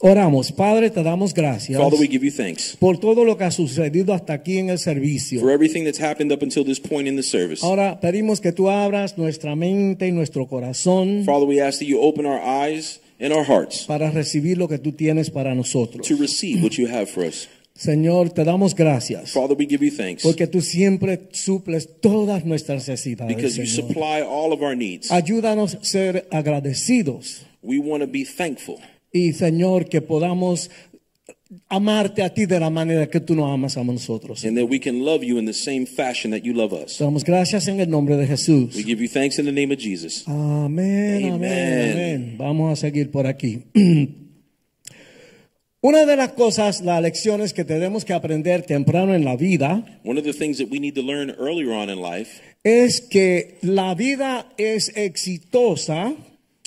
Oramos, Padre, te damos gracias Father, we give you thanks por todo lo que ha sucedido hasta aquí en el servicio. for everything that's happened up until this point in the service. Ahora pedimos que tú abras nuestra mente y nuestro corazón Father, we ask that you open our eyes and our hearts para recibir lo que tú tienes para nosotros. to receive what you have for us. Señor, te damos gracias Father, we give you thanks porque tú siempre suples todas nuestras necesidades. because you Señor. supply all of our needs. Ayúdanos a ser agradecidos We want to be thankful y Señor que podamos amarte a ti de la manera que tú nos amas a nosotros. and that we can love you in the same fashion that you love us. Damos gracias en el nombre de Jesús. We give you thanks in the name of Jesus. Amén, amén, Amen. amén. Vamos a seguir por aquí. Una de las cosas, las lecciones que tenemos que aprender temprano en la vida One of the things that we need to learn earlier on in life es que la vida es exitosa,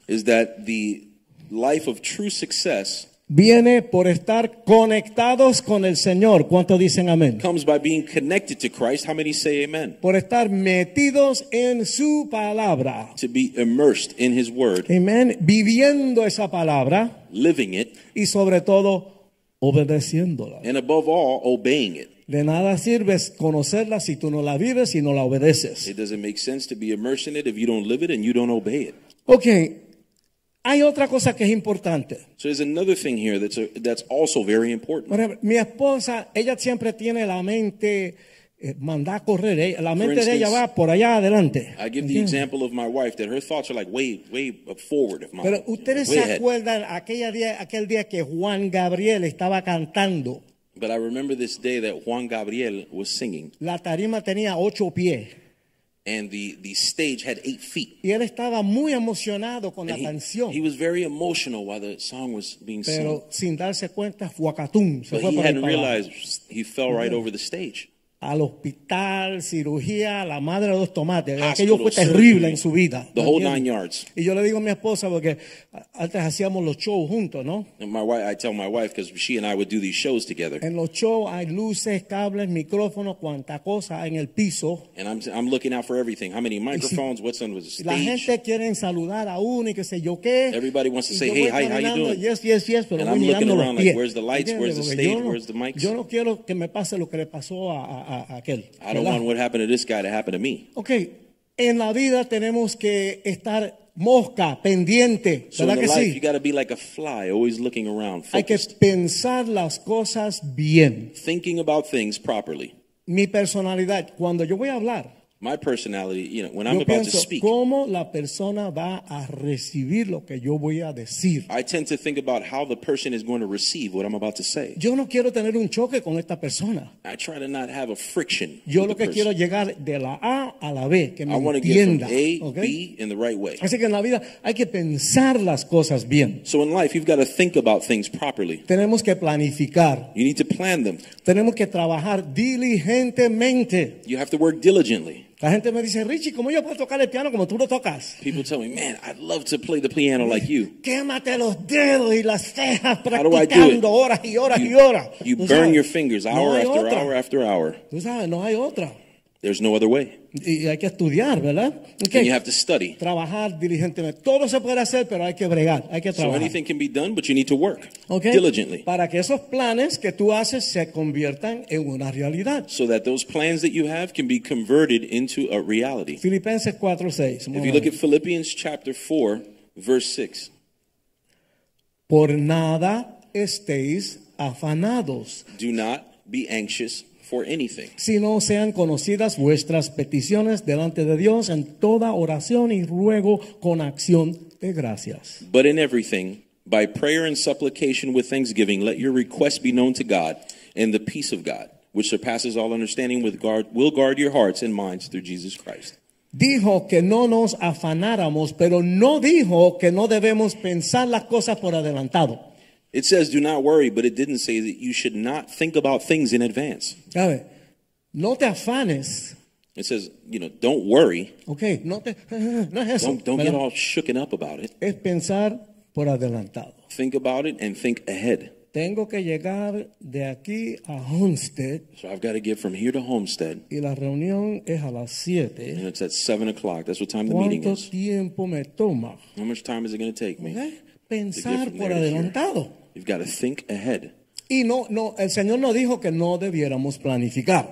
is that the life of true success viene por estar conectados con el Señor. ¿Cuánto dicen amén? comes by being connected to Christ. How many say amen? Por estar metidos en su palabra. To be immersed in his word, Amén. Viviendo esa palabra living it, y sobre todo obedeciéndola. and above all, obeying it. De nada sirve conocerla si tú no la vives y no la obedeces. It doesn't make sense to be immersed in it if you don't live it and you don't obey it. Ok, hay otra cosa que es importante. So there's another thing here that's a, that's also very important. Por ejemplo, mi esposa, ella siempre tiene la mente eh, mandada a correr. eh, La mente de ella instance, va por allá adelante. I give the ¿Entiendes? example of my wife that her thoughts are like way, way forward of mine. Pero ustedes way se ahead. acuerdan aquella día, aquel día que Juan Gabriel estaba cantando. But I remember this day that Juan Gabriel was singing, La tarima tenía ocho pies. And the, the stage had eight feet. Y él estaba muy emocionado con la he, canción. he was very emotional while the song was being sung. sin darse cuenta, fuacatún. Se But fue he por hadn't realized he fell right over the stage. Al hospital, cirugía, la madre de dos tomates. Aquello fue terrible en su vida. The ¿me whole nine yards. Y yo le digo a mi esposa, porque antes hacíamos los shows juntos, ¿no? And my wife, I tell my wife because she and I would do these shows together. En los shows hay luces, cables, micrófonos, cuanta cosa en el piso. And I'm, I'm looking out for everything. How many microphones? What's on the Y La stage? gente quiere saludar a uno y qué sé yo qué. Everybody wants to say, "Hey, hi, how you doing?" Yes, yes, yes, pero And I'm looking los around like. "Where's the lights? Where's the stage? no- Where's the mics? Yo no quiero que me pase lo que le pasó a, a- a aquel. I don't ¿verdad? want what happened to this guy to happen to me. Ok, en la vida tenemos que estar mosca, pendiente, So in ¿verdad que life, sí? you got to be like a fly, always looking around, Hay que focused, pensar las cosas bien. thinking about things properly. Mi personalidad, cuando yo voy a hablar, My personality, you know, when I'm yo about to speak, cómo la persona va a recibir lo que yo voy a decir. I tend to think about how the person is going to receive what I'm about to say. Yo no quiero tener un choque con esta persona. I try to not have a friction. Yo lo que quiero person. llegar de la A a la B, que me I want to get from. A, ¿ok? B in the right way. Así que en la vida hay que pensar las cosas bien. So in life, you've got to think about things properly. Tenemos que planificar. You need to plan them. Tenemos que trabajar diligentemente. You have to work diligently. La gente me dice, Richie, ¿cómo yo puedo tocar el piano como tú lo tocas? People tell me, man, I'd love to play the piano like you. Quémate los dedos y las cejas practicando horas y horas y horas. You burn sabes, your fingers no hour hay after otra. hour after hour. Tú sabes, no hay otra. There's no other way. Y hay que estudiar, ¿verdad? Ok. And you have to study. Trabajar diligentemente. Todo se puede hacer, pero hay que bregar, hay que trabajar. So anything can be done, but you need to work Ok. diligently Para que esos planes que tú haces se conviertan en una realidad. so that those plans that you have can be converted into a reality. Filipenses 4:6. If you look at Philippians chapter 4, verse 6, Por nada estéis afanados, do not be anxious for anything, sino sean conocidas vuestras peticiones delante de Dios en toda oración y ruego con acción de gracias. but in everything, by prayer and supplication with thanksgiving, let your requests be known to God, and the peace of God, which surpasses all understanding, with guard, will guard your hearts and minds through Jesus Christ. Dijo que no nos afanáramos, pero no dijo que no debemos pensar las cosas por adelantado. It says do not worry, but it didn't say that you should not think about things in advance. ¿Sabe? No te afanes. It says, you know, don't worry. Ok, no te, no es eso. Don't, don't get all shooken up about it. Es pensar por adelantado. Think about it and think ahead. Tengo que llegar de aquí a Homestead So I've got to get from here to Homestead, y la reunión es a las 7. and it's at 7 o'clock. That's what time the meeting ¿Cuánto is. tiempo me toma? How much time is it going to take me? ¿Ok? Pensar from por there to here. adelantado. You've got to think ahead. Y no, no, el Señor nos dijo que no debiéramos planificar.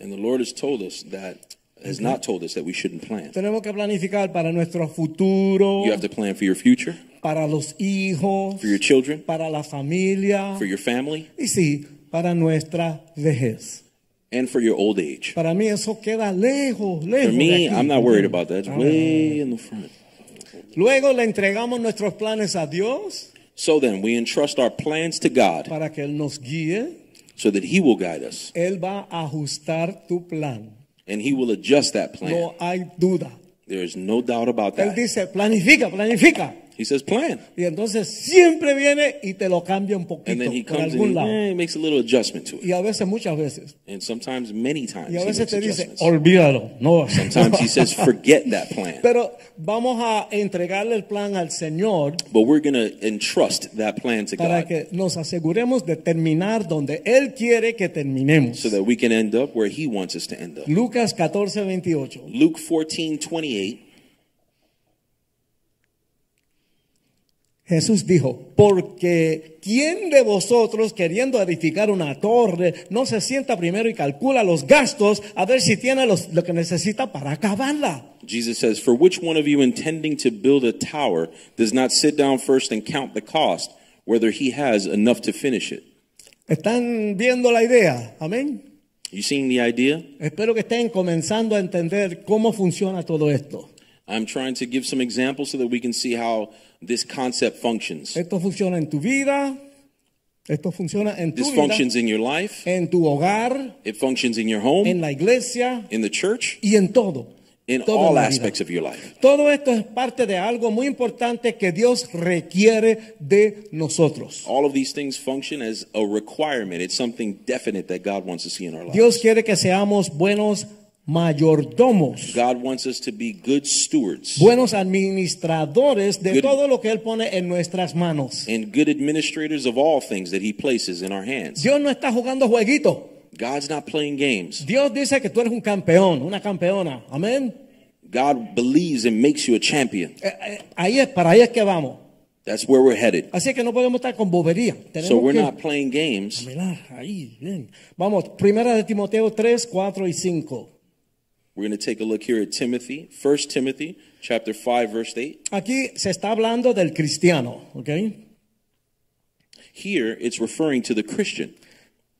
And the Lord has told us that, has not told us that we shouldn't plan. Tenemos que planificar para nuestro futuro, You have to plan for your future, para los hijos, for your children, para la familia for your family, y sí, para nuestra vejez. and for your old age. Para mí eso queda lejos, lejos. For me. I'm not worried about that. It's Ah. way in the front. Luego le entregamos nuestros planes a Dios So then, we entrust our plans to God para que Él nos guíe. so that He will guide us Él va a ajustar tu plan. and He will adjust that plan. No hay duda. There is no doubt about Él that. dice, planifica, planifica. He says, plan. Y entonces siempre viene y te lo cambia un poquito And then He por comes algún and lado. he, eh, makes a little adjustment to it. Y a veces, muchas veces. And sometimes, many times, Y a He veces makes te dice, adjustments. olvídalo. No. Sometimes He says, forget that plan. Pero vamos a entregarle el plan al Señor But we're going to entrust that plan to para God que nos aseguremos de terminar donde Él quiere que terminemos. so that we can end up where He wants us to end up. Lucas 14, 28. Luke 14, Jesús dijo, porque ¿quién de vosotros queriendo edificar una torre no se sienta primero y calcula los gastos a ver si tiene los- lo que necesita para acabarla? Jesus says, For which one of you intending to build a tower does not sit down first and count the cost, whether he has enough to finish it? ¿Están viendo la idea? Amén. You seeing the idea? Espero que estén comenzando a entender cómo funciona todo esto. I'm trying to give some examples so that we can see how this concept functions. Esto funciona en tu vida, esto funciona en tu This vida, functions in your life, en tu hogar, it functions in your home, en la iglesia in the church, y en todo. in Todo all aspects of your life. Todo esto es parte de algo muy importante que Dios requiere de nosotros. All of these things function as a requirement. It's something definite that God wants to see in our lives. Dios quiere que seamos buenos mayordomos, God wants us to be good stewards buenos administradores de Good- todo lo que Él pone en nuestras manos. and good administrators of all things that He places in our hands. Dios no está jugando jueguito. God's not playing games. Dios dice que tú eres un campeón, una campeona. Amén. God believes and makes you a champion. Eh, eh, ahí es, para ahí es que vamos. That's where we're headed. Así que no podemos estar con bobería. Tenemos So we're que not playing games. mirar ahí, bien. Vamos, primera de Timoteo 3, 4 y 5. We're going to take a look here at Timothy, 1 Timothy chapter 5 verse 8. Aquí se está hablando del cristiano, ¿ok? Here it's referring to the Christian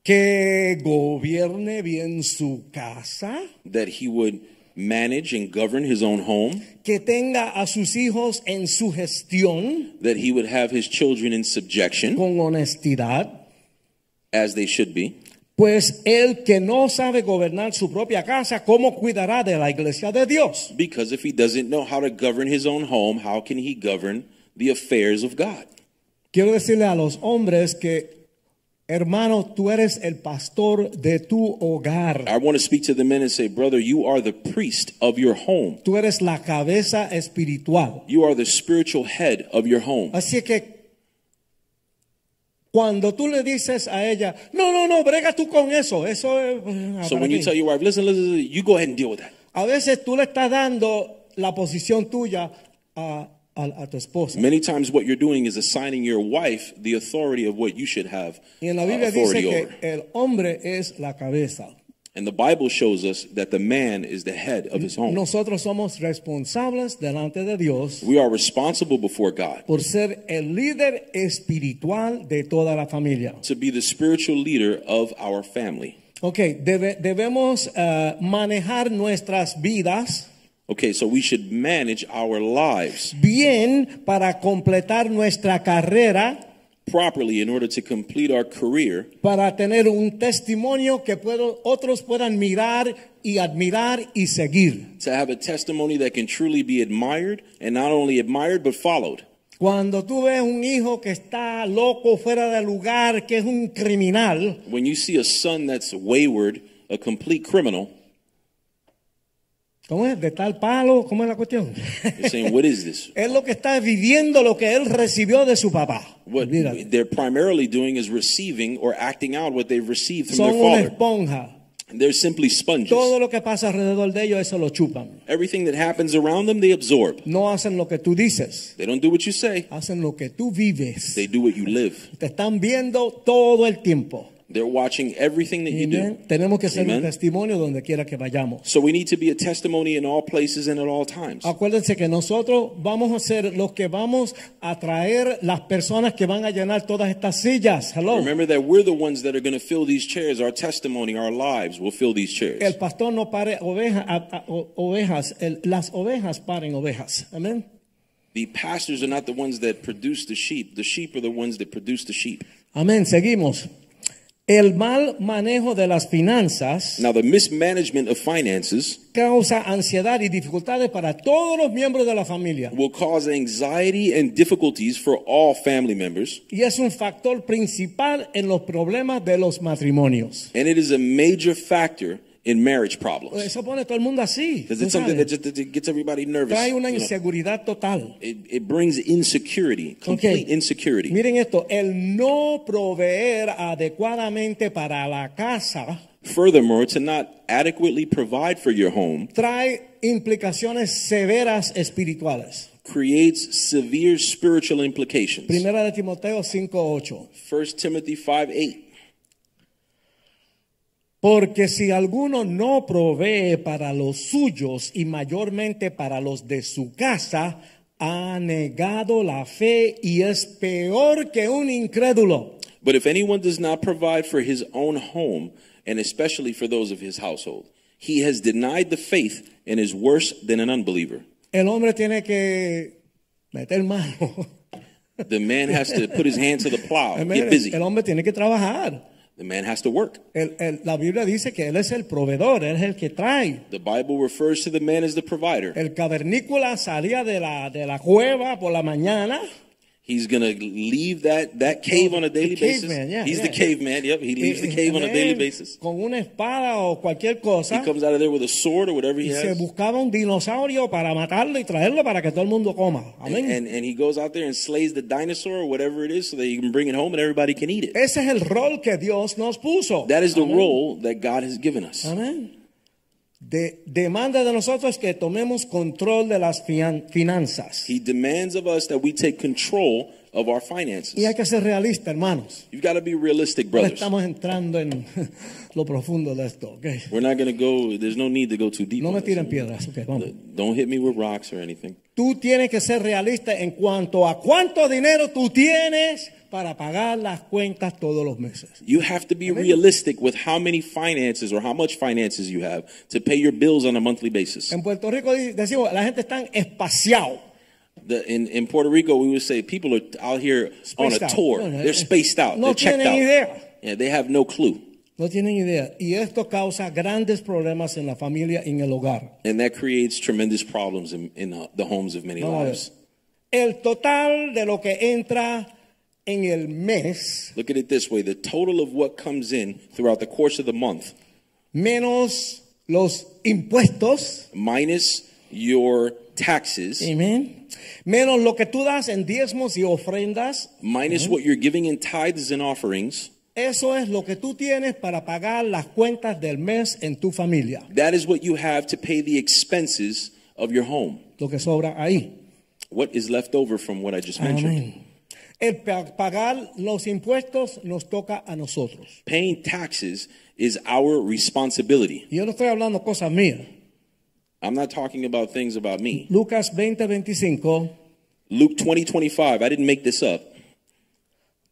Que gobierne bien su casa, that he would manage and govern his own home, que tenga a sus hijos en su gestión that he would have his children in subjection con honestidad, as they should be. Pues el que no sabe gobernar su propia casa, ¿cómo cuidará de la iglesia de Dios? Because if he doesn't know how to govern his own home, how can he govern the affairs of God? Quiero decirle a los hombres que, hermano, tú eres el pastor de tu hogar. I want to speak to the men and say, brother, you are the priest of your home. Tú eres la cabeza espiritual. You are the spiritual head of your home. Así que cuando tú le dices a ella, no, no, no, brega tú con eso, eso es... ah, So when you mí". tell your wife, listen, listen, listen, you go ahead and deal with that. A veces tú le estás dando la posición tuya a, a- a tu esposa. Many times what you're doing is assigning your wife the authority of what you should have Y en la uh, Biblia dice authority que over. el hombre es la cabeza. And the Bible shows us that the man is the head of his home. Nosotros somos responsables delante de Dios We are responsible before God por ser el líder espiritual de toda la familia. to be the spiritual leader of our family. Ok, debe- debemos eh, manejar nuestras vidas Okay, so we should manage our lives bien para completar nuestra carrera, properly in order to complete our career, para tener un testimonio que puedo- otros puedan mirar y admirar y seguir. to have a testimony that can truly be admired and not only admired but followed. Cuando tú ves un hijo que está loco fuera de lugar, que es un criminal, When you see a son that's wayward, a complete criminal, ¿cómo es? De tal palo, ¿cómo es la cuestión? saying, what is this? es lo que está viviendo lo que él recibió de su papá. What Olvídate. they're primarily doing is receiving or acting out what they've received from Son their una father. esponja. They're simply sponges. Todo lo que pasa alrededor de ellos, eso lo chupan. Everything that happens around them, they absorb. No hacen lo que tú dices, They don't do what you say, hacen lo que tú vives. they do what you live. Te están viendo todo el tiempo. They're watching everything that you do. Tenemos que ser un Amen. testimonio donde quiera que vayamos. So we need to be a testimony in all places and at all times. Acuérdense que nosotros vamos a ser los que vamos a traer las personas que van a llenar todas estas sillas. Hello. Remember that we're the ones that are going to fill these chairs. Our testimony, our lives will fill these El chairs. pastor no pare oveja- a- a- o- ovejas, el- las ovejas paren ovejas. Amén. The pastors are not the ones that produce the sheep. The sheep are the ones that produce the sheep. Amén. Seguimos. El mal manejo de las finanzas Now, the mismanagement of finances causa ansiedad y dificultades para todos los miembros de la familia. will cause anxiety and difficulties for all family members. Y es un factor principal en los problemas de los matrimonios. And it is a major factor in marriage problems. Eso pone todo el mundo así. Because it's something that just that gets everybody nervous. Trae una you know. total. It, it brings insecurity, complete Ok. insecurity. Miren esto, el no proveer adecuadamente para la casa Furthermore, to not adequately provide for your home trae implicaciones severas espirituales. creates severe spiritual implications. Primera de Timoteo 5:8. 1 Timothy 5 8. Porque si alguno no provee para los suyos y mayormente para los de su casa, ha negado la fe y es peor que un incrédulo. But if anyone does not provide for his own home, and especially for those of his household, he has denied the faith and is worse than an unbeliever. El hombre tiene que meter mano. The man has to put his hand to the plow, get busy. el hombre tiene que trabajar. The man has to work. El- el- la Biblia dice que él es el proveedor, él es el que trae. The Bible refers to the man as the provider. El cavernícola salía de la, de la cueva por la mañana. He's going to leave that, that cave on a daily basis. caveman, yeah, He's yeah. the caveman. Yep, he leaves the cave on a daily basis. Con una espada o cualquier cosa. He comes out of there with a sword or whatever he Y se has. buscaba un dinosaurio para matarlo y traerlo para que todo el mundo coma. Amén. and, and he goes out there and slays the dinosaur or whatever it is so that he can bring it home and everybody can eat it. Ese es el rol que Dios nos puso. That is the Amén. role that God has given us. Amén. De- demanda de nosotros que tomemos control de las fian- finanzas. He demands of us that we take control of our finances. Y hay que ser realista, hermanos. You've got to be realistic, brothers. estamos entrando en lo profundo de esto. ok. We're not going to go, there's no need to go too deep. No me tiren piedras. ok, vamos. Don't hit me with rocks or anything. Tú tienes que ser realista en cuanto a cuánto dinero tú tienes para pagar las cuentas todos los meses. You have to be realistic with how many finances or how much finances you have to pay your bills on a monthly basis. En Puerto Rico decimos, la gente está espaciado. The, in, in Puerto Rico, we would say people are out here on a Spaced out. tour. No, no, They're spaced out. no They're checked out. idea. Yeah, they have no clue. No tienen idea. Y esto causa grandes problemas en la familia y en el hogar. And that creates tremendous problems in, in uh, the homes of many ver. lives. El total de lo que entra en el mes Look at it this way the total of what comes in throughout the course of the month, menos los impuestos, minus your taxes, amén, menos lo que tú das en diezmos y ofrendas, minus what you're giving in tithes and offerings, eso es lo que tú tienes para pagar las cuentas del mes en tu familia. that is what you have to pay the expenses of your home. Lo que sobra ahí. What is left over from what I just mentioned? El pagar los impuestos nos toca a nosotros. Paying taxes is our responsibility. Yo no estoy hablando cosas mías. I'm not talking about things about me. Lucas 20, 25. Luke 20, 25, I didn't make this up.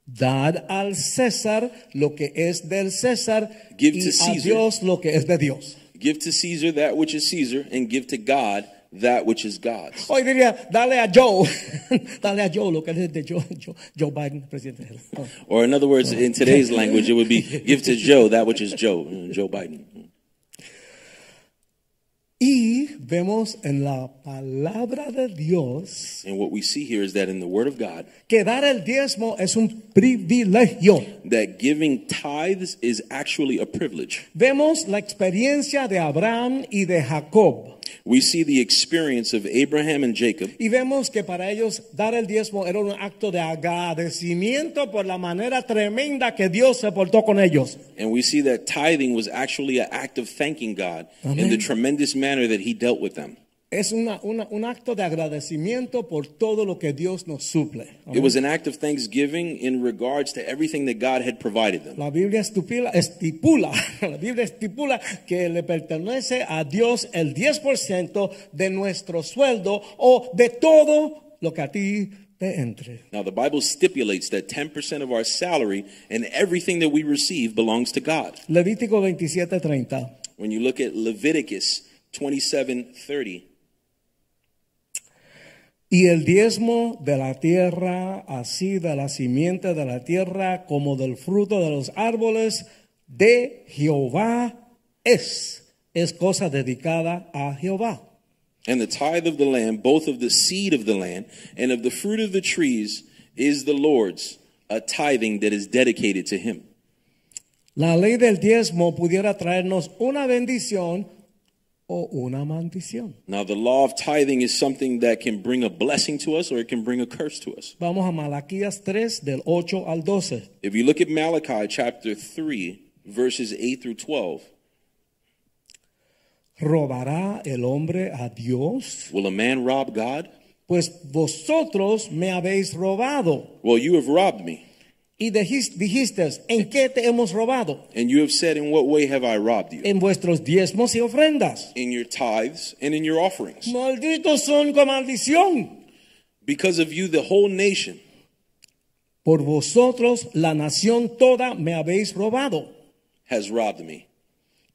Dad al César lo que es del César Give y to a Caesar. Dios lo que es de Dios. Give to Caesar that which is Caesar, and give to God that which is God's. Hoy diría, dale a Joe, dale a Joe lo que es de Joe, Joe, Joe Biden, presidente. Or in other words, in today's language, it would be give to Joe that which is Joe, Joe Biden. Y vemos en la palabra de Dios And what we see here is that in the Word of God, que dar el diezmo es un privilegio. that giving tithes is actually a privilege. Vemos la experiencia de Abraham y de Jacob. We see the experience of Abraham and Jacob, Y vemos que para ellos dar el diezmo era un acto de agradecimiento por la manera tremenda que Dios se portó con ellos. and we see that tithing was actually an act of thanking God in the tremendous manner that He dealt with them. Es una- una- un acto de agradecimiento por todo lo que Dios nos suple. It was an act of thanksgiving in regards to everything that God had provided them. La Biblia estipula, estipula, la Biblia estipula que le pertenece a Dios el 10% de nuestro sueldo o de todo lo que a ti te entre. Now, the Bible stipulates that 10% of our salary and everything that we receive belongs to God. Levítico 27:30. When you look at Leviticus 27 30, Y el diezmo de la tierra, así de la simiente de la tierra como del fruto de los árboles de Jehová es. Es cosa dedicada a Jehová. and the tithe of the land, both of the seed of the land and of the fruit of the trees, is the Lord's, a tithing that is dedicated to Him. La ley del diezmo pudiera traernos una bendición o una maldición. Now, the law of tithing is something that can bring a blessing to us or it can bring a curse to us. Vamos a Malaquías 3 del 8 al 12. If you look at Malachi chapter 3, verses 8 through 12, ¿Robará el hombre a Dios? will a man rob God? Pues vosotros me habéis robado. Well, you have robbed me. Y dijis- dijiste, ¿en qué te hemos robado? And you have said, In what way have I robbed you? En vuestros diezmos y ofrendas. In your tithes and in your offerings. Malditos son con maldición. Because of you, the whole nation Por vosotros la nación toda me habéis robado. has robbed me.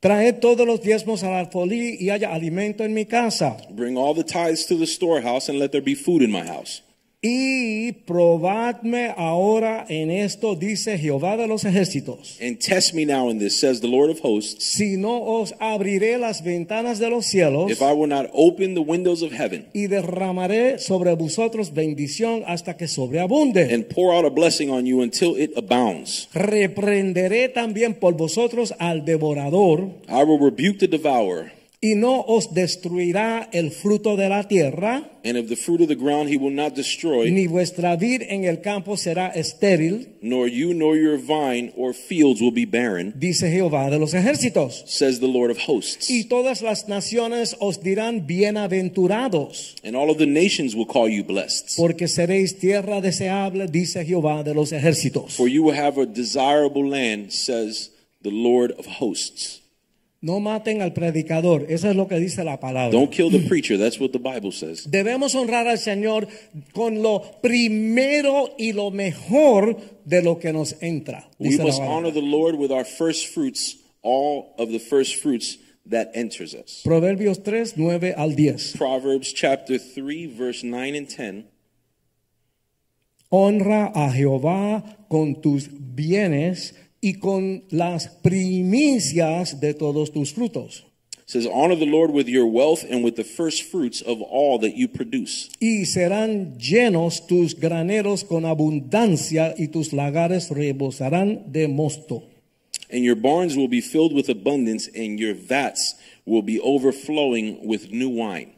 Traed todos los diezmos al alfolí y haya alimento en mi casa. Bring all the tithes to the storehouse and let there be food in my house. Y probadme ahora en esto, dice Jehová de los ejércitos. And test me now in this, says the Lord of hosts, Si no os abriré las ventanas de los cielos if I will not open the windows of heaven y derramaré sobre vosotros bendición hasta que sobreabunde. and pour out a blessing on you until it abounds. Reprenderé también por vosotros al devorador I will rebuke the devourer, y no os destruirá el fruto de la tierra, and of the fruit of the ground he will not destroy, ni vuestra vid en el campo será estéril, nor you nor your vine or fields will be barren, dice Jehová de los ejércitos. says the Lord of hosts. Y todas las naciones os dirán bienaventurados, And all of the nations will call you blessed. porque seréis tierra deseable, dice Jehová de los ejércitos. For you will have a desirable land, says the Lord of hosts. No maten al predicador, eso es lo que dice la palabra. Don't kill the preacher. That's what the Bible says. Debemos honrar al Señor con lo primero y lo mejor de lo que nos entra. We must honor the Lord with our first fruits, all of the first fruits that enters us. Proverbios 3, 9 al 10. Proverbs chapter 3, verse 9 and 10. Honra a Jehová con tus bienes y con las primicias de todos tus frutos. says, Honor the Lord with your wealth and with the first fruits of all that you produce. Y serán llenos tus graneros con abundancia y tus lagares rebosarán de mosto. And your barns will be filled with abundance, and your vats will be overflowing with new wine.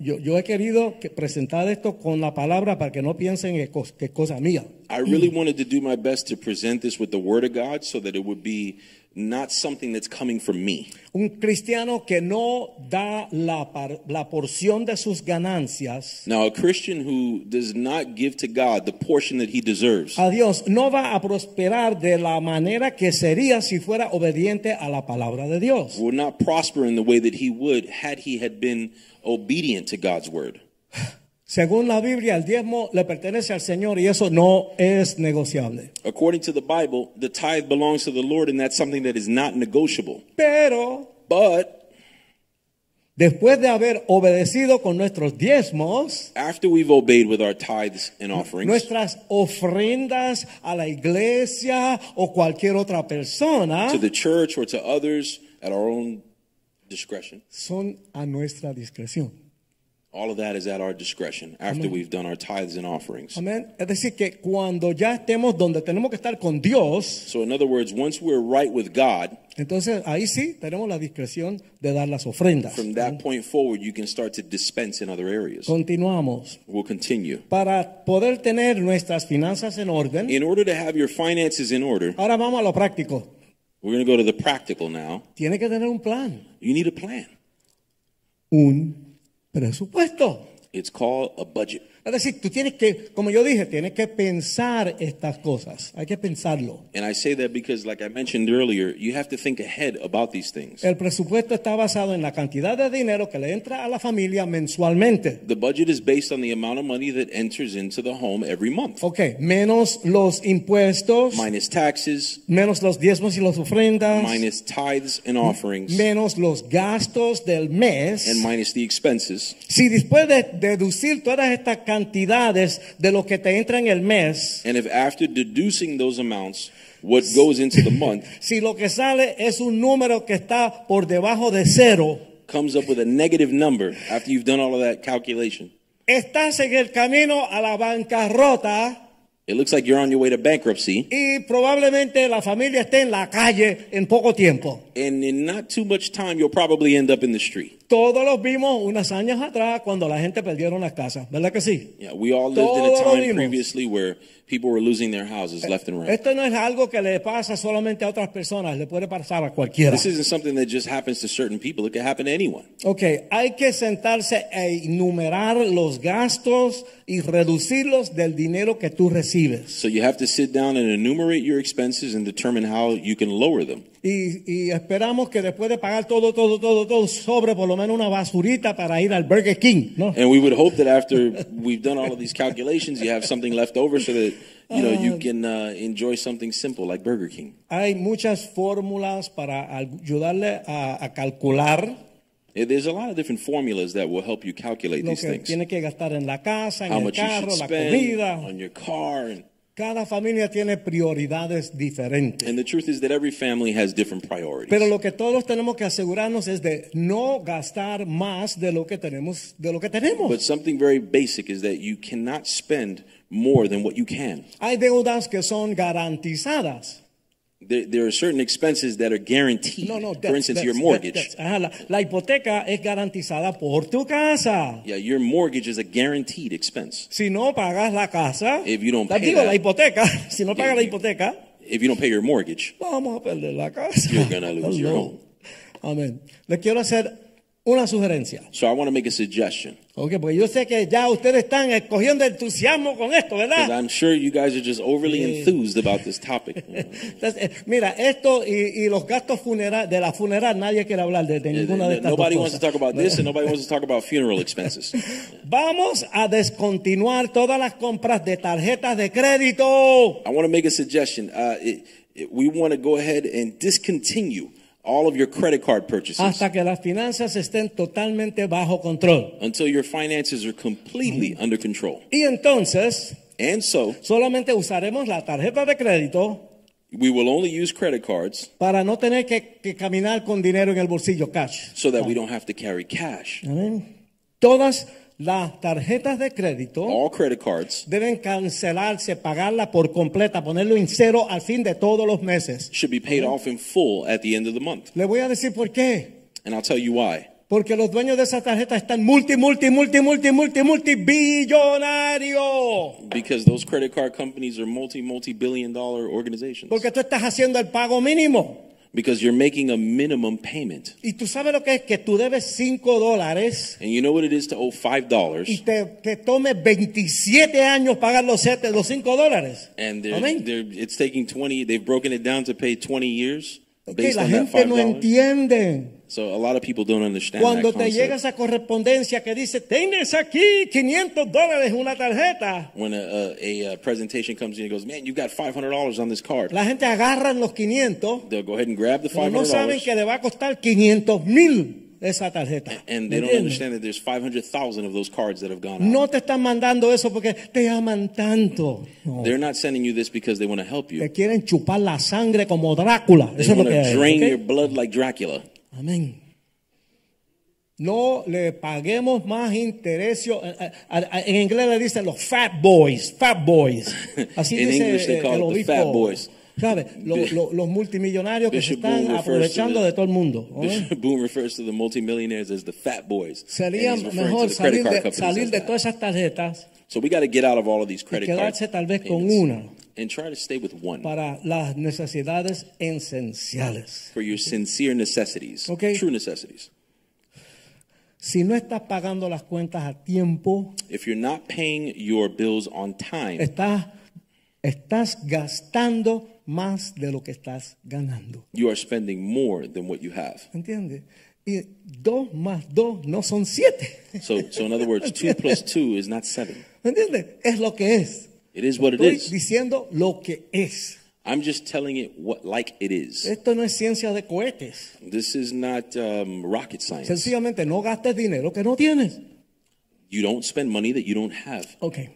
Yo, yo he querido que presentar esto con la palabra para que no piensen que es cosa mía. I really wanted to do my best to present this with the Word of God so that it would be not something that's coming from me. Un cristiano que no da la, par- la porción de sus ganancias Now, a Christian who does not give to God the portion that he deserves a Dios no va a prosperar de la manera que sería si fuera obediente a la palabra de Dios. will not prosper in the way that he would had he had been obedient to God's word. Según la Biblia, el diezmo le pertenece al Señor y eso no es negociable. According to the Bible, the tithe belongs to the Lord, and that's something that is not negotiable. Pero But después de haber obedecido con nuestros diezmos, after we've obeyed with our tithes and offerings, nuestras ofrendas a la iglesia o cualquier otra persona, to the church or to others at our own discretion. son a nuestra discreción. All of that is at our discretion after we've done our tithes and offerings. Amén. Es decir, que cuando ya estemos donde tenemos que estar con Dios, So, in other words, once we're right with God, entonces ahí sí tenemos la discreción de dar las ofrendas. from that point forward, you can start to dispense in other areas. Continuamos. We'll continue. Para poder tener nuestras finanzas en orden, In order to have your finances in order, ahora vamos a lo práctico. we're going to go to the practical now. Tiene que tener un plan, You need a plan. un presupuesto. It's called a budget. Es decir, tú tienes que, como yo dije, tienes que pensar estas cosas. Hay que pensarlo. And I say that because, like I mentioned earlier, you have to think ahead about these things. El presupuesto está basado en la cantidad de dinero que le entra a la familia mensualmente. The budget is based on the amount of money that enters into the home every month, Ok, menos los impuestos, minus taxes, menos los diezmos y las ofrendas, minus tithes and offerings, menos los gastos del mes. and minus the expenses. Si después de deducir todas estas cantidades de lo que te entra en el mes, And if after deducing those amounts, what goes into the month si lo que sale es un número que está por debajo de cero, comes up with a negative number after you've done all of that calculation, estás en el camino a la bancarrota it looks like you're on your way to bankruptcy. y probablemente la familia esté en la calle en poco tiempo. And in not too much time, you'll probably end up in the street. Todos los vimos unos años atrás cuando la gente perdieron las casas, ¿verdad que sí? Yeah, we all lived in a time previously where people were losing their houses left and right. Esto no es algo que le pasa solamente a otras personas, le puede pasar a cualquiera. This isn't something that just happens to certain people. It can happen to anyone. Ok, hay que sentarse e enumerar los gastos y reducirlos del dinero que tú recibes. So you have to sit down and enumerate your expenses and determine how you can lower them. Y, y esperamos que después de pagar todo, todo, todo, todo, sobre por lo menos una basurita para ir al Burger King, ¿no? And we would hope that after we've done all of these calculations, you have something left over so that you know you can uh, enjoy something simple like Burger King. Hay muchas fórmulas para ayudarle a, a calcular Eh, There's a lot of different formulas that will help you calculate these things. tiene que gastar en la casa, en How el much you carro, should la spend comida. on your car, and, Cada familia tiene prioridades diferentes. and the truth is that every family has different priorities. Pero lo que todos tenemos que asegurarnos es de no gastar más de lo que tenemos, de lo que tenemos. But something very basic is that you cannot spend more than what you can. Hay deudas que son garantizadas. There, there are certain expenses that are guaranteed. No, no, For instance, your mortgage. debts. Ajá, la, hipoteca es garantizada por tu casa. Yeah, your mortgage is a guaranteed expense. Si no pagas la casa, If you don't pay digo that- la hipoteca, si no pagas la hipoteca, If you don't pay your mortgage, vamos a perder la casa. You're gonna lose your home. Amén. Le quiero hacer una sugerencia. so I want to make a suggestion Ok, porque yo sé que ya ustedes están escogiendo entusiasmo con esto, because ¿verdad? I'm sure you guys are just overly enthused about this topic. Entonces, eh, mira, esto y, y los gastos funeral, de la funeral, nadie quiere hablar de, de ninguna de estas dos nobody wants to talk about this, and nobody wants to talk about funeral expenses. Vamos a descontinuar todas las compras de tarjetas de crédito. I want to make a suggestion. Uh, it, it- we want to go ahead and discontinue all of your credit card purchases hasta que las finanzas estén totalmente bajo control. until your finances are completely mm-hmm. under control. Y entonces, And so solamente usaremos la tarjeta de crédito we will only use credit cards para no tener que, que caminar con dinero en el bolsillo cash. so that we don't have to carry cash. Amén. Todas las tarjetas de crédito All credit cards deben cancelarse, pagarla por completa, ponerlo en cero al fin de todos los meses. should be paid off in full at the end of the month. Le voy a decir por qué. And I'll tell you why. Porque los dueños de esas tarjetas están multi, multi, multi, multi, multi, multi billonarios. Because those credit card companies are multi, multi billion dollar organizations. Porque tú estás haciendo el pago mínimo. Because you're making a minimum payment. Y tú sabes lo que es que tú debes 5 dólares And you know what it is to owe $5. y te, te tome 27 años pagar los 7, los 5 dólares. And they're, they're, it's taking 20, they've broken it down to pay 20 years Ok, based la on gente no $5. entiende. So a lot of people don't understand Cuando that te llega esa correspondencia que dice, tienes aquí 500 dólares una tarjeta, When a, a, a, uh, presentation comes in and goes, man, you got $500 on this card. la gente agarra los 500, They'll go ahead and grab the pero no saben $500 que le va a costar 500 mil esa tarjeta. and ¿Me they don't understand that there's 500,000 of those cards that have gone out. No te están mandando eso porque te aman tanto. No. They're not sending you this because they want to help you. Te quieren chupar la sangre como Drácula. They Eso es lo want que to es. drain ¿ok? your blood like Dracula. Amén. no le paguemos más interés. eh, eh, En inglés le dicen los fat boys, fat boys. Así In dice English el the obispo. fat boys. ¿Sabe? Lo- Bi- lo- los multimillonarios que se Bishop están Boone aprovechando the- de todo el mundo. Bishop Boone refers to the multimillionaires as the fat boys. Sería mejor salir de, salir de todas esas tarjetas So we got to get out of all of these y credit cards quedarse tal vez con una and try to stay with one para las necesidades esenciales. for your sincere necessities, Okay. true necessities. Si no estás pagando las cuentas a tiempo, If you're not paying your bills on time, estás, estás gastando más de lo que estás ganando. you are spending more than what you have. ¿Entiendes? Y dos más dos no son siete. So, so in other words, two plus two is not seven. ¿Entiendes? Es lo que es. It is what it Estoy is. diciendo lo que es. I'm just telling it what like it is. Esto no es ciencia de cohetes. This is not um, rocket science. Sencillamente no gastes dinero que no tienes. You don't spend money that you don't have. Ok.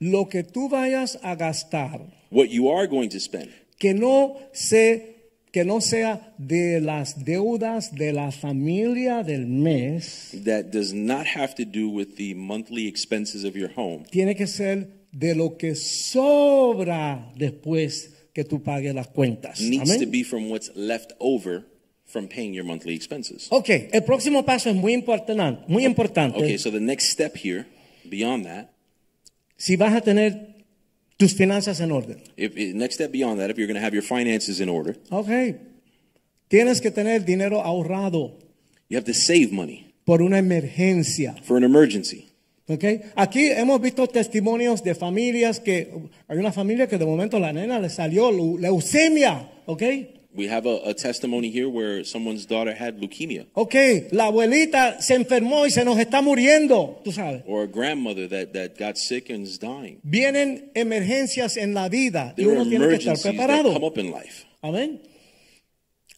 Lo que tú vayas a gastar, What you are going to spend, que no se que no sea de las deudas de la familia del mes, that does not have to do with the monthly expenses of your home. tiene que ser de lo que sobra después que tú pagues las cuentas. Needs Amén. to be from what's left over from paying your monthly expenses. Ok, el próximo paso es muy importante, muy importante. Okay, so the next step here, beyond that, Si vas a tener tus finanzas en orden. if, if- next step beyond that, if you're going to have your finances in order, Ok. Tienes que tener dinero ahorrado you have to save money por una emergencia. for an emergency. ¿ok? Aquí hemos visto testimonios de familias que hay una familia que de momento la nena le salió leu- leucemia, ¿ok? We have a, a testimony here where someone's daughter had leukemia, Ok, la abuelita se enfermó y se nos está muriendo, tú sabes. or a grandmother that, that got sick and is dying. Vienen emergencias en la vida y There are uno tiene que estar emergencies that preparado. come up in life. Amén.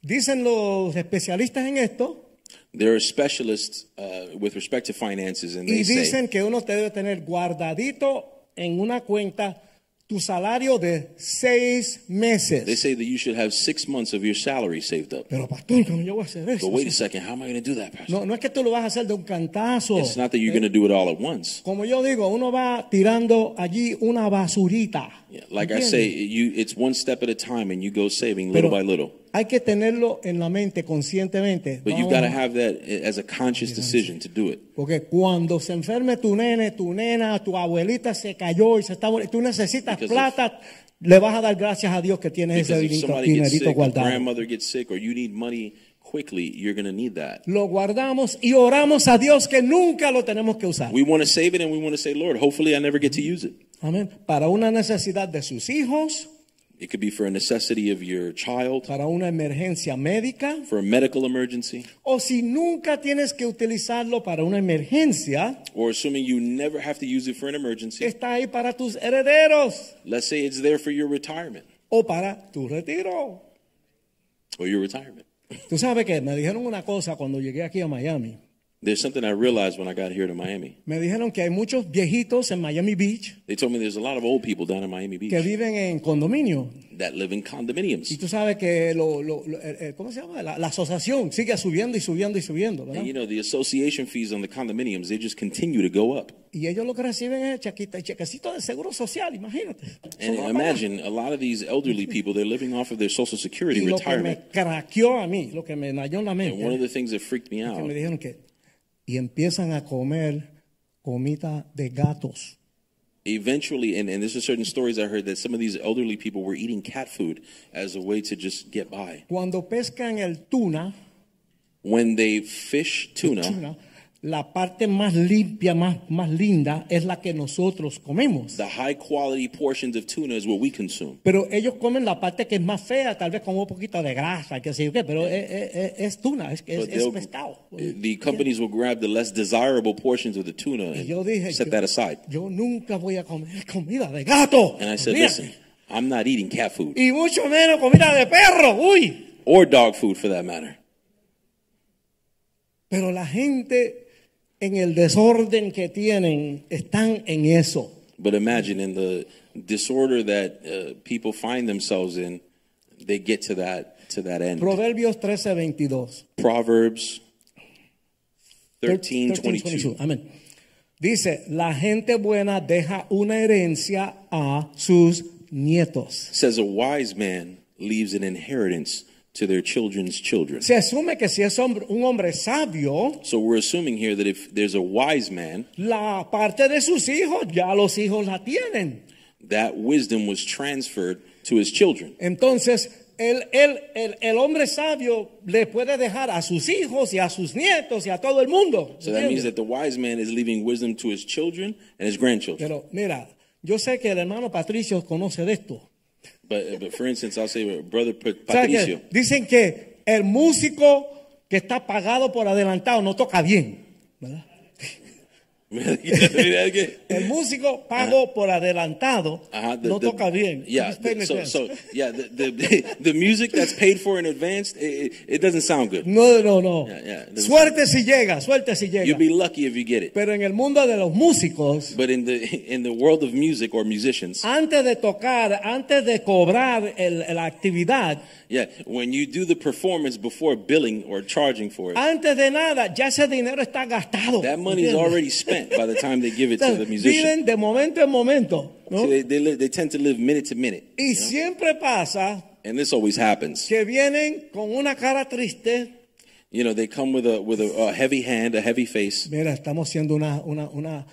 Dicen los especialistas en esto There are specialists uh, with respect to finances, and y they say dicen que uno te debe tener guardadito en una cuenta tu salario de seis they meses. say that you should have six months of your salary saved up. Pero pastor, ¿cómo yo voy a hacer eso? But wait a second, how am I going to do that, Pastor? No, no es que tú lo vas a hacer de un cantazo. It's not that you're going to do it all at once. Como yo digo, uno va tirando allí una basurita. Yeah, like I say, you it's one step at a time, and you go saving little Pero by little. hay que tenerlo en la mente conscientemente. But you've got to have that as a conscious decision to do it. Porque cuando se enferme tu nene, tu nena, tu abuelita se cayó y se está tú necesitas Because plata, le vas a dar gracias a Dios que tienes ese dinerito, dinerito guardado. grandmother gets sick, or you need money quickly, you're going to need that. Lo guardamos y oramos a Dios que nunca lo tenemos que usar. We want to save it, and we want to say, Lord, hopefully I never get to use it. Amén. Para una necesidad de sus hijos, It could be for a necessity of your child, para una emergencia médica, for a medical emergency, o si nunca tienes que utilizarlo para una emergencia, or assuming you never have to use it for an emergency. está ahí para tus herederos Let's say it's there for your retirement o para tu retiro. or your retirement. Tú sabes que me dijeron una cosa cuando llegué aquí a Miami. There's something I realized when I got here to Miami. Me dijeron que hay muchos viejitos en Miami Beach They told me there's a lot of old people down in Miami que Beach viven en condominio. that live in Y condominiums. tú sabes que lo, lo- lo- eh, eh, ¿cómo se llama? La, la asociación sigue subiendo y subiendo y subiendo, ¿verdad? And you know, the association fees on the condominiums, they just continue to go up. Y ellos lo que reciben es chaquita, chequecito de seguro social, imagínate. And imagine a lot of these elderly people, they're living off of their Social Security Y lo que me retirement. craqueó a mí, lo que me dañó la And one of mente, the things that freaked me que out me dijeron que y empiezan a comer comida de gatos. eventually, and, and there's just certain stories I heard that some of these elderly people were eating cat food as a way to just get by. Cuando pescan el tuna, When they fish tuna, tuna, la parte más limpia, más, más linda es la que nosotros comemos. the high quality portions of tuna is what we consume. Pero ellos comen la parte que es más fea, tal vez con un poquito de grasa, que sé yo qué, pero es, es- es- tuna, es, es, es pescado. the companies will grab the less desirable portions of the tuna Y yo and dije, set yo, that aside. yo nunca voy a comer comida de gato. And I said, Olvídate. listen, I'm not eating cat food Y mucho menos comida de perro, uy. or dog food for that matter. Pero la gente en el desorden que tienen están en eso. But imagine in the disorder that uh, people find themselves in, they get to that to that end. Proverbios 13, 22. Proverbs 13, 22. Amén. Dice, la gente buena deja una herencia a sus nietos. says a wise man leaves an inheritance to their children's children. Se asume que si es hombre- un hombre sabio, So we're assuming here that if there's a wise man, la parte de sus hijos ya los hijos la tienen. that wisdom was transferred to his children. Entonces, el, el, el, el hombre sabio le puede dejar a sus hijos y a sus nietos y a todo el mundo. So that means that the wise man is leaving wisdom to his children and his grandchildren. Pero mira, yo sé que el hermano Patricio conoce de esto. But, but for instance, I'll say uh, brother. Patricio. Dicen que el músico que está pagado por adelantado no toca bien. ¿verdad? El músico pago por adelantado Uh-huh, the- no the- toca bien. Yeah. Me So, so yeah, the, the the music that's paid for in advance, it, it, doesn't sound good. no, no, no. Yeah, yeah, suerte si llega, suerte si llega. You'll be lucky if you get it. Pero en el mundo de los músicos, But in the in the world of music or musicians, antes de tocar, antes de cobrar el- la actividad, yeah, when you do the performance before billing or charging for it, antes de nada, ya ese dinero está gastado. that money is already spent by the time they give it to the musician. Viven de momento en momento. ¿no? They, they, they tend to live minute to minute. Y siempre pasa And this always happens. que vienen con una cara triste. You know, they come with a with a, a heavy hand, a heavy face. Mira, estamos haciendo una, una, una,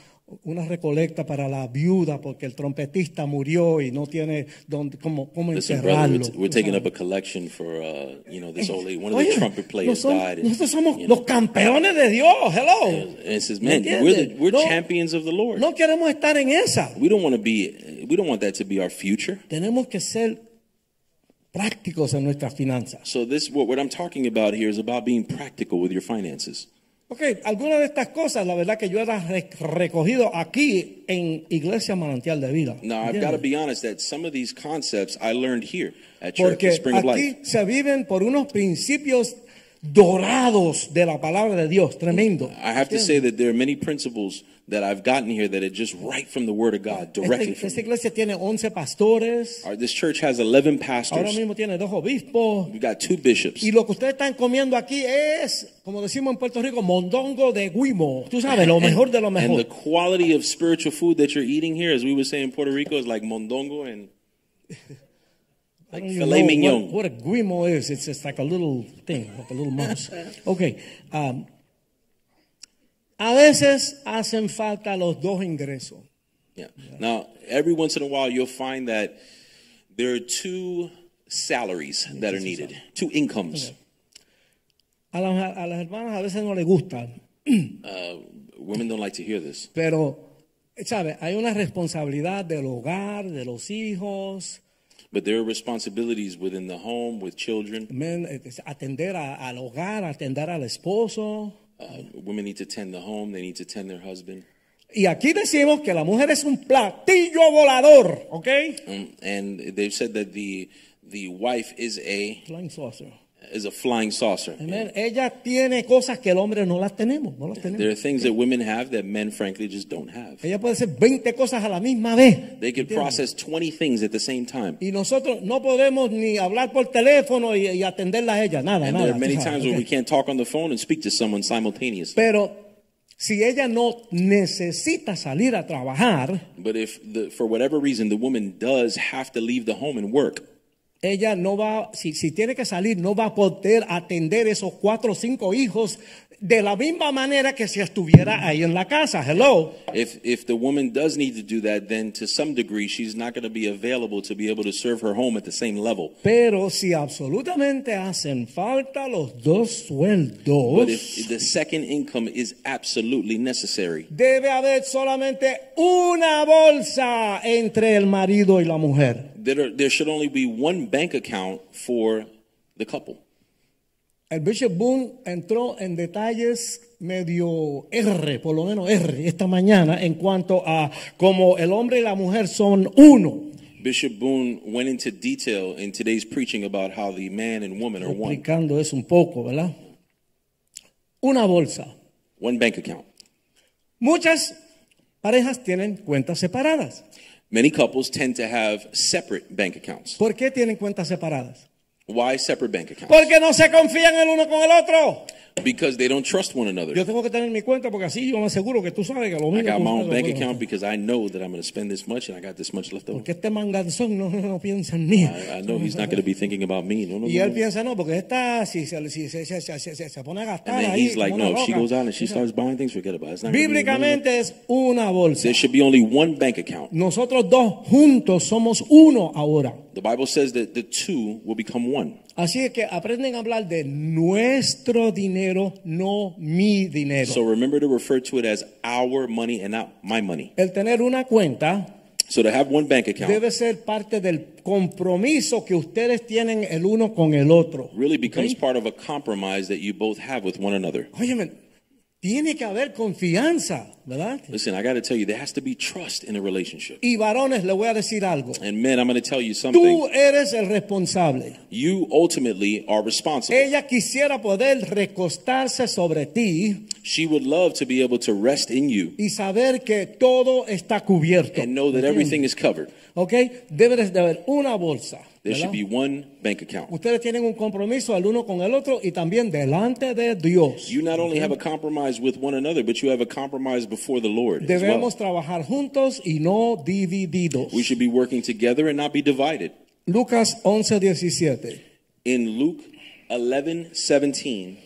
una recolecta para la viuda porque el trompetista murió y no tiene dónde, cómo, cómo Listen, brother, enterrarlo. we're, we're taking up a collection for uh, you know this old lady. One of Oye, the trumpet players nosotros, died. and, nosotros somos you know, los campeones de Dios. Hello. and it says, ¿Me man, we're the, we're No, champions of the Lord. No queremos estar en esa. We don't want to be. We don't want that to be our future. Tenemos que ser prácticos en nuestras finanzas. So this what what I'm talking about here is about being practical with your finances. Ok, algunas de estas cosas, la verdad que yo era re- recogido aquí en Iglesia Manantial de Vida. Now I've got to be honest that some of these concepts I learned here at church, Porque Spring of aquí Life. se viven por unos principios dorados de la palabra de Dios, tremendo. I have to say that there are many principles that I've gotten here that are just right from the Word of God, directly from. esta iglesia tiene 11 pastores, Our, this church has 11 ahora pastors. mismo tiene dos obispos. We've got two bishops. Y lo que ustedes están comiendo aquí es, como decimos en Puerto Rico, mondongo de guimo. Tú sabes, lo mejor de lo And the quality of spiritual food that you're eating here, as we would say in Puerto Rico, is like mondongo and like filet mignon. What, what a guimo is. It's just like a little thing, like a little mouse. Okay. um, a veces hacen falta los dos ingresos. Yeah. Now, every once in a while, you'll find that there are two salaries that are needed, two incomes. A las, a las hermanas a veces no les gusta, Uh, women don't like to hear this, pero. Hay una responsabilidad del hogar, de los hijos, but there are responsibilities within the home with children. men, eh, atender a- al hogar, atender al esposo. Uh, women need to tend the home, they need to tend their husband. Y aquí decimos que la mujer es un platillo volador, ¿ok? Um, and they've said that the the wife is a Flying saucer. Is a flying saucer. Amen. Ella tiene cosas que el hombre no las tenemos, no las There are things that women have that men, frankly, just don't have. Ella puede hacer 20 cosas a la misma vez. They could process 20 things at the same time. Y nosotros no podemos ni hablar por teléfono y, y atenderla a ella, nada, And nada. there are many times where we can't talk on the phone and speak to someone simultaneously. Pero si ella no necesita salir a trabajar, But if, the, for whatever reason, the woman does have to leave the home and work, ella no va, si, si tiene que salir, no va a poder atender esos cuatro o cinco hijos de la misma manera que si estuviera ahí en la casa. Hello. if, if the woman does need to do that, then to some degree, she's not going to be available to be able to serve her home at the same level. Pero si absolutamente hacen falta los dos But sueldos, if the second income is absolutely necessary, debe haber solamente una bolsa entre el marido y la mujer. there should only be one bank account for the couple. El Bishop Boone entró en detalles medio R, por lo menos R, esta mañana en cuanto a cómo el hombre y la mujer son uno. Bishop Boone went into detail in today's preaching about how the man and woman are one. Explicando eso un poco, ¿verdad? Una bolsa. One bank account. Muchas parejas tienen cuentas separadas. Many couples tend to have separate bank accounts. ¿Por qué tienen cuentas separadas? Why separate bank accounts? Porque no se confían el uno con el otro. Because they don't trust one another. Yo tengo que tener mi cuenta porque así yo me aseguro que tú sabes que lo mío. I got my own bank account because I know that I'm going to spend this much and I got this much left over. Porque este manganzón no, no piensa en mí. I, I know he's not going to be thinking about me. No, no, Y no, él no. piensa, no, porque esta, si se, si se, se, se, se- se pone a gastar And then ahí, he's like, no, if she goes out and she starts buying things, forget about it. It's not gonna be money. Bíblicamente es una bolsa. There should be only one bank account. Nosotros dos juntos somos uno ahora. The Bible says that the two will become one. Así es que aprenden a hablar de nuestro dinero, no mi dinero. So remember to refer to it as our money and not my money. El tener una cuenta So to have one bank account debe ser parte del compromiso que ustedes tienen el uno con el otro. really becomes ¿Ok? part of a compromise that you both have with one another. Óyeme, tiene que haber confianza, ¿verdad? Listen, I got to tell you, there has to be trust in a relationship. Y varones, le voy a decir algo. And men, I'm going to tell you something. Tú eres el responsable. You ultimately are responsible. Ella quisiera poder recostarse sobre ti She would love to be able to rest in you y saber que todo está cubierto. and know that everything is covered. ¿Ok? Debes de haber una bolsa. There should be one bank account. Ustedes tienen un compromiso el uno con el otro y también delante de Dios. You not only have a compromise with one another, but you have a compromise before the Lord as well. Debemos trabajar juntos y no divididos. We should be working together and not be divided. Lucas 11, 17. In Luke 11, 17,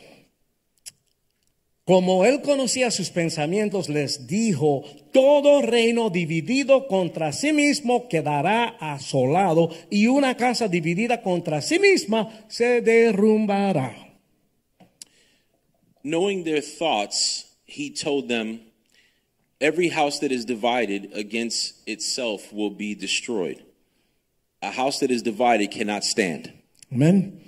Como él conocía sus pensamientos, les dijo, todo reino dividido contra sí mismo quedará asolado y una casa dividida contra sí misma se derrumbará. knowing their thoughts, he told them, Every house that is divided against itself will be destroyed. A house that is divided cannot stand. Amén.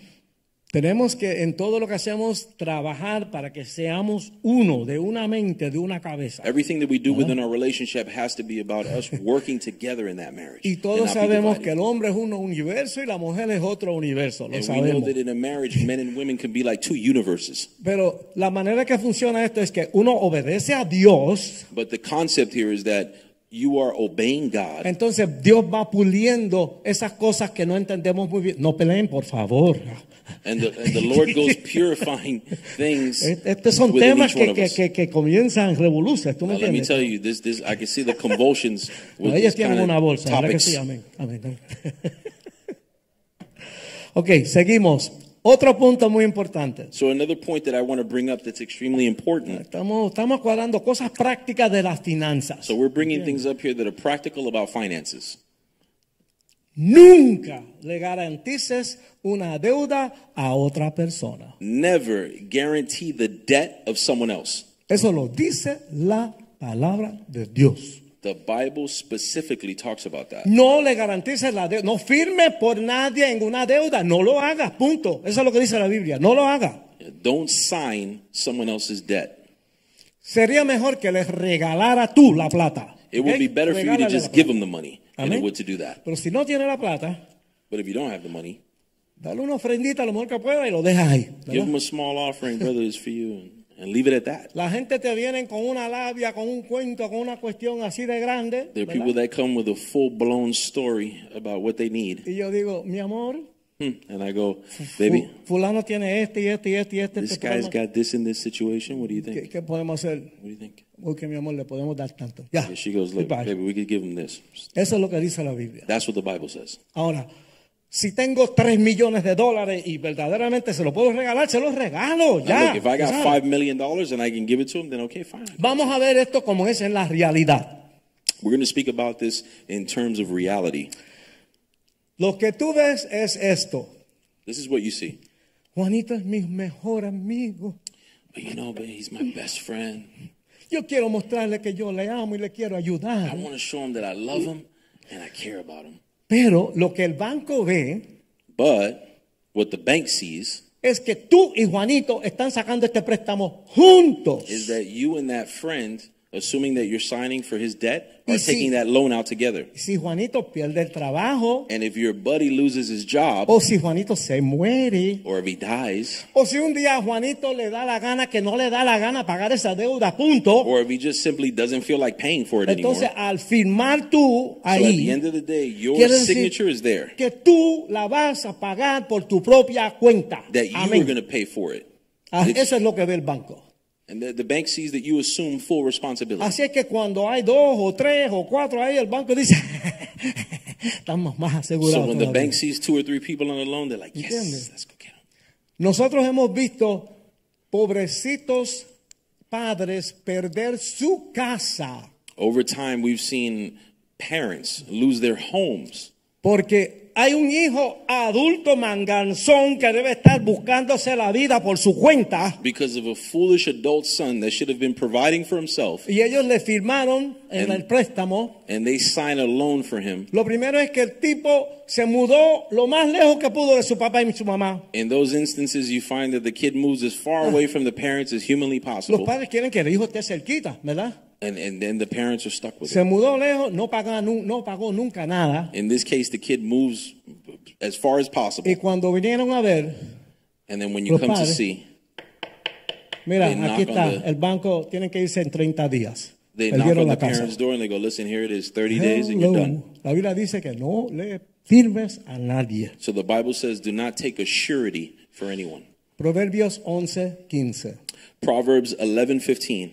Tenemos que en todo lo que hacemos trabajar para que seamos uno, de una mente, de una cabeza. Everything that we do within our relationship has to be about us working together in that marriage. Y todos sabemos que el hombre es un universo y la mujer es otro universo, lo And we know sabemos. that in a marriage, men and women can be like two universes. Pero la manera que funciona esto es que uno obedece a Dios, But the concept here is that you are obeying God. entonces Dios va puliendo esas cosas que no entendemos muy bien. No peleen, por favor. And the, and the Lord goes purifying things Estos son temas each one que, que, que, que comienzan revoluciones, ¿tú me Now, let me entiendes? tell you, this, this, I can see the convulsions with ellas tienen una bolsa, ¿verdad que sí? Amén. amén. ok, seguimos. Otro punto muy importante. So another point that I want to bring up that's extremely important. Estamos, estamos cuadrando cosas prácticas de las finanzas. So we're bringing things up here that are practical about finances. Nunca le garantices una deuda a otra persona. Never guarantee the debt of someone else. Eso lo dice la palabra de Dios. The Bible specifically talks about that. No le garantices la deuda. No firme por nadie en una deuda. No lo hagas. Punto. Eso es lo que dice la Biblia. No lo haga. Don't sign someone else's debt. Sería mejor que les regalara tú la plata. It would be better for you to just give them the money than it would to do that. Pero si no tiene la plata, But if you don't have the money, dale una ofrendita lo mejor que pueda y lo dejas ahí. ¿verdad? give them a small offering, brother, is for you, and, leave it at that. La gente te viene con una labia, con un cuento, con una cuestión así de grande. There are ¿verdad? people that come with a full blown story about what they need. Y yo digo, mi amor, Hmm. And I go, baby, fu- fulano tiene este y este y este y este. this este guy's problema. got this in this situation. What do you ¿Qué, think? qué podemos hacer? What do you think? Porque mi amor, le podemos dar tanto. Ya. Yeah, she goes, look, baby, we could give him this. Eso es lo que dice la Biblia. That's what the Bible says. Ahora, si tengo 3 millones de dólares y verdaderamente se lo puedo regalar, se los regalo. Ya. look, if I got five million dollars and I can give it to him, then okay, fine. Vamos a ver esto como es en la realidad. We're going to speak about this in terms of reality. Lo que tú ves es esto. This is what you see. Juanito es mi mejor amigo. But you know, babe, he's my best friend. Yo quiero mostrarle que yo le amo y le quiero I ayudar. want to show him that I love him and I care about him. Pero lo que el banco ve But what the bank sees es que tú y Juanito están sacando este préstamo juntos. is that you and that friend, assuming that you're signing for his debt, Y si- taking that loan out together. Si Juanito pierde el trabajo, And if your buddy loses his job, o si Juanito se muere, or if he dies, o si un día Juanito le da la gana que no le da la gana pagar esa deuda, punto. or if he just simply doesn't feel like paying for it anymore. Entonces, al firmar tú So at the end of the day, your signature is there. que tú la vas a pagar por tu propia cuenta. That you Amén. are going to pay for it. Ah, Eso es lo que ve el banco. And the, the bank sees that you assume full responsibility. Así es que cuando hay dos o tres o cuatro ahí, el banco dice, estamos más asegurados. So when the todavía". bank sees two or three people on the loan, they're like, yes, Entiende? let's go get them. Nosotros hemos visto pobrecitos padres perder su casa Over time, we've seen parents lose their homes porque hay un hijo adulto manganzón que debe estar buscándose la vida por su cuenta because of a foolish adult son that should have been providing for himself, y ellos le firmaron en And- el préstamo. and they sign a loan for him. Lo primero es que el tipo se mudó lo más lejos que pudo de su papá y su mamá. In those instances, you find that the kid moves as far away from the parents as humanly Los possible, padres quieren que el hijo esté cerquita, ¿verdad? and, and then the parents are stuck with Se it. mudó lejos, no pagó, no pagó nunca nada. In this case, the kid moves as far as possible, Y cuando vinieron a ver, and then when you Los come to padres- see, mira, They knock aquí on está, the- el banco tienen que irse en 30 días. they knock Perdieron on la the casa. parents' door and they go, "Listen, here it is, 30 days, and you're Hello. done." La Biblia dice que no le firmes a nadie. So the Bible says, "Do not take a surety for anyone." Proverbios 11, 15. Proverbs 11:15.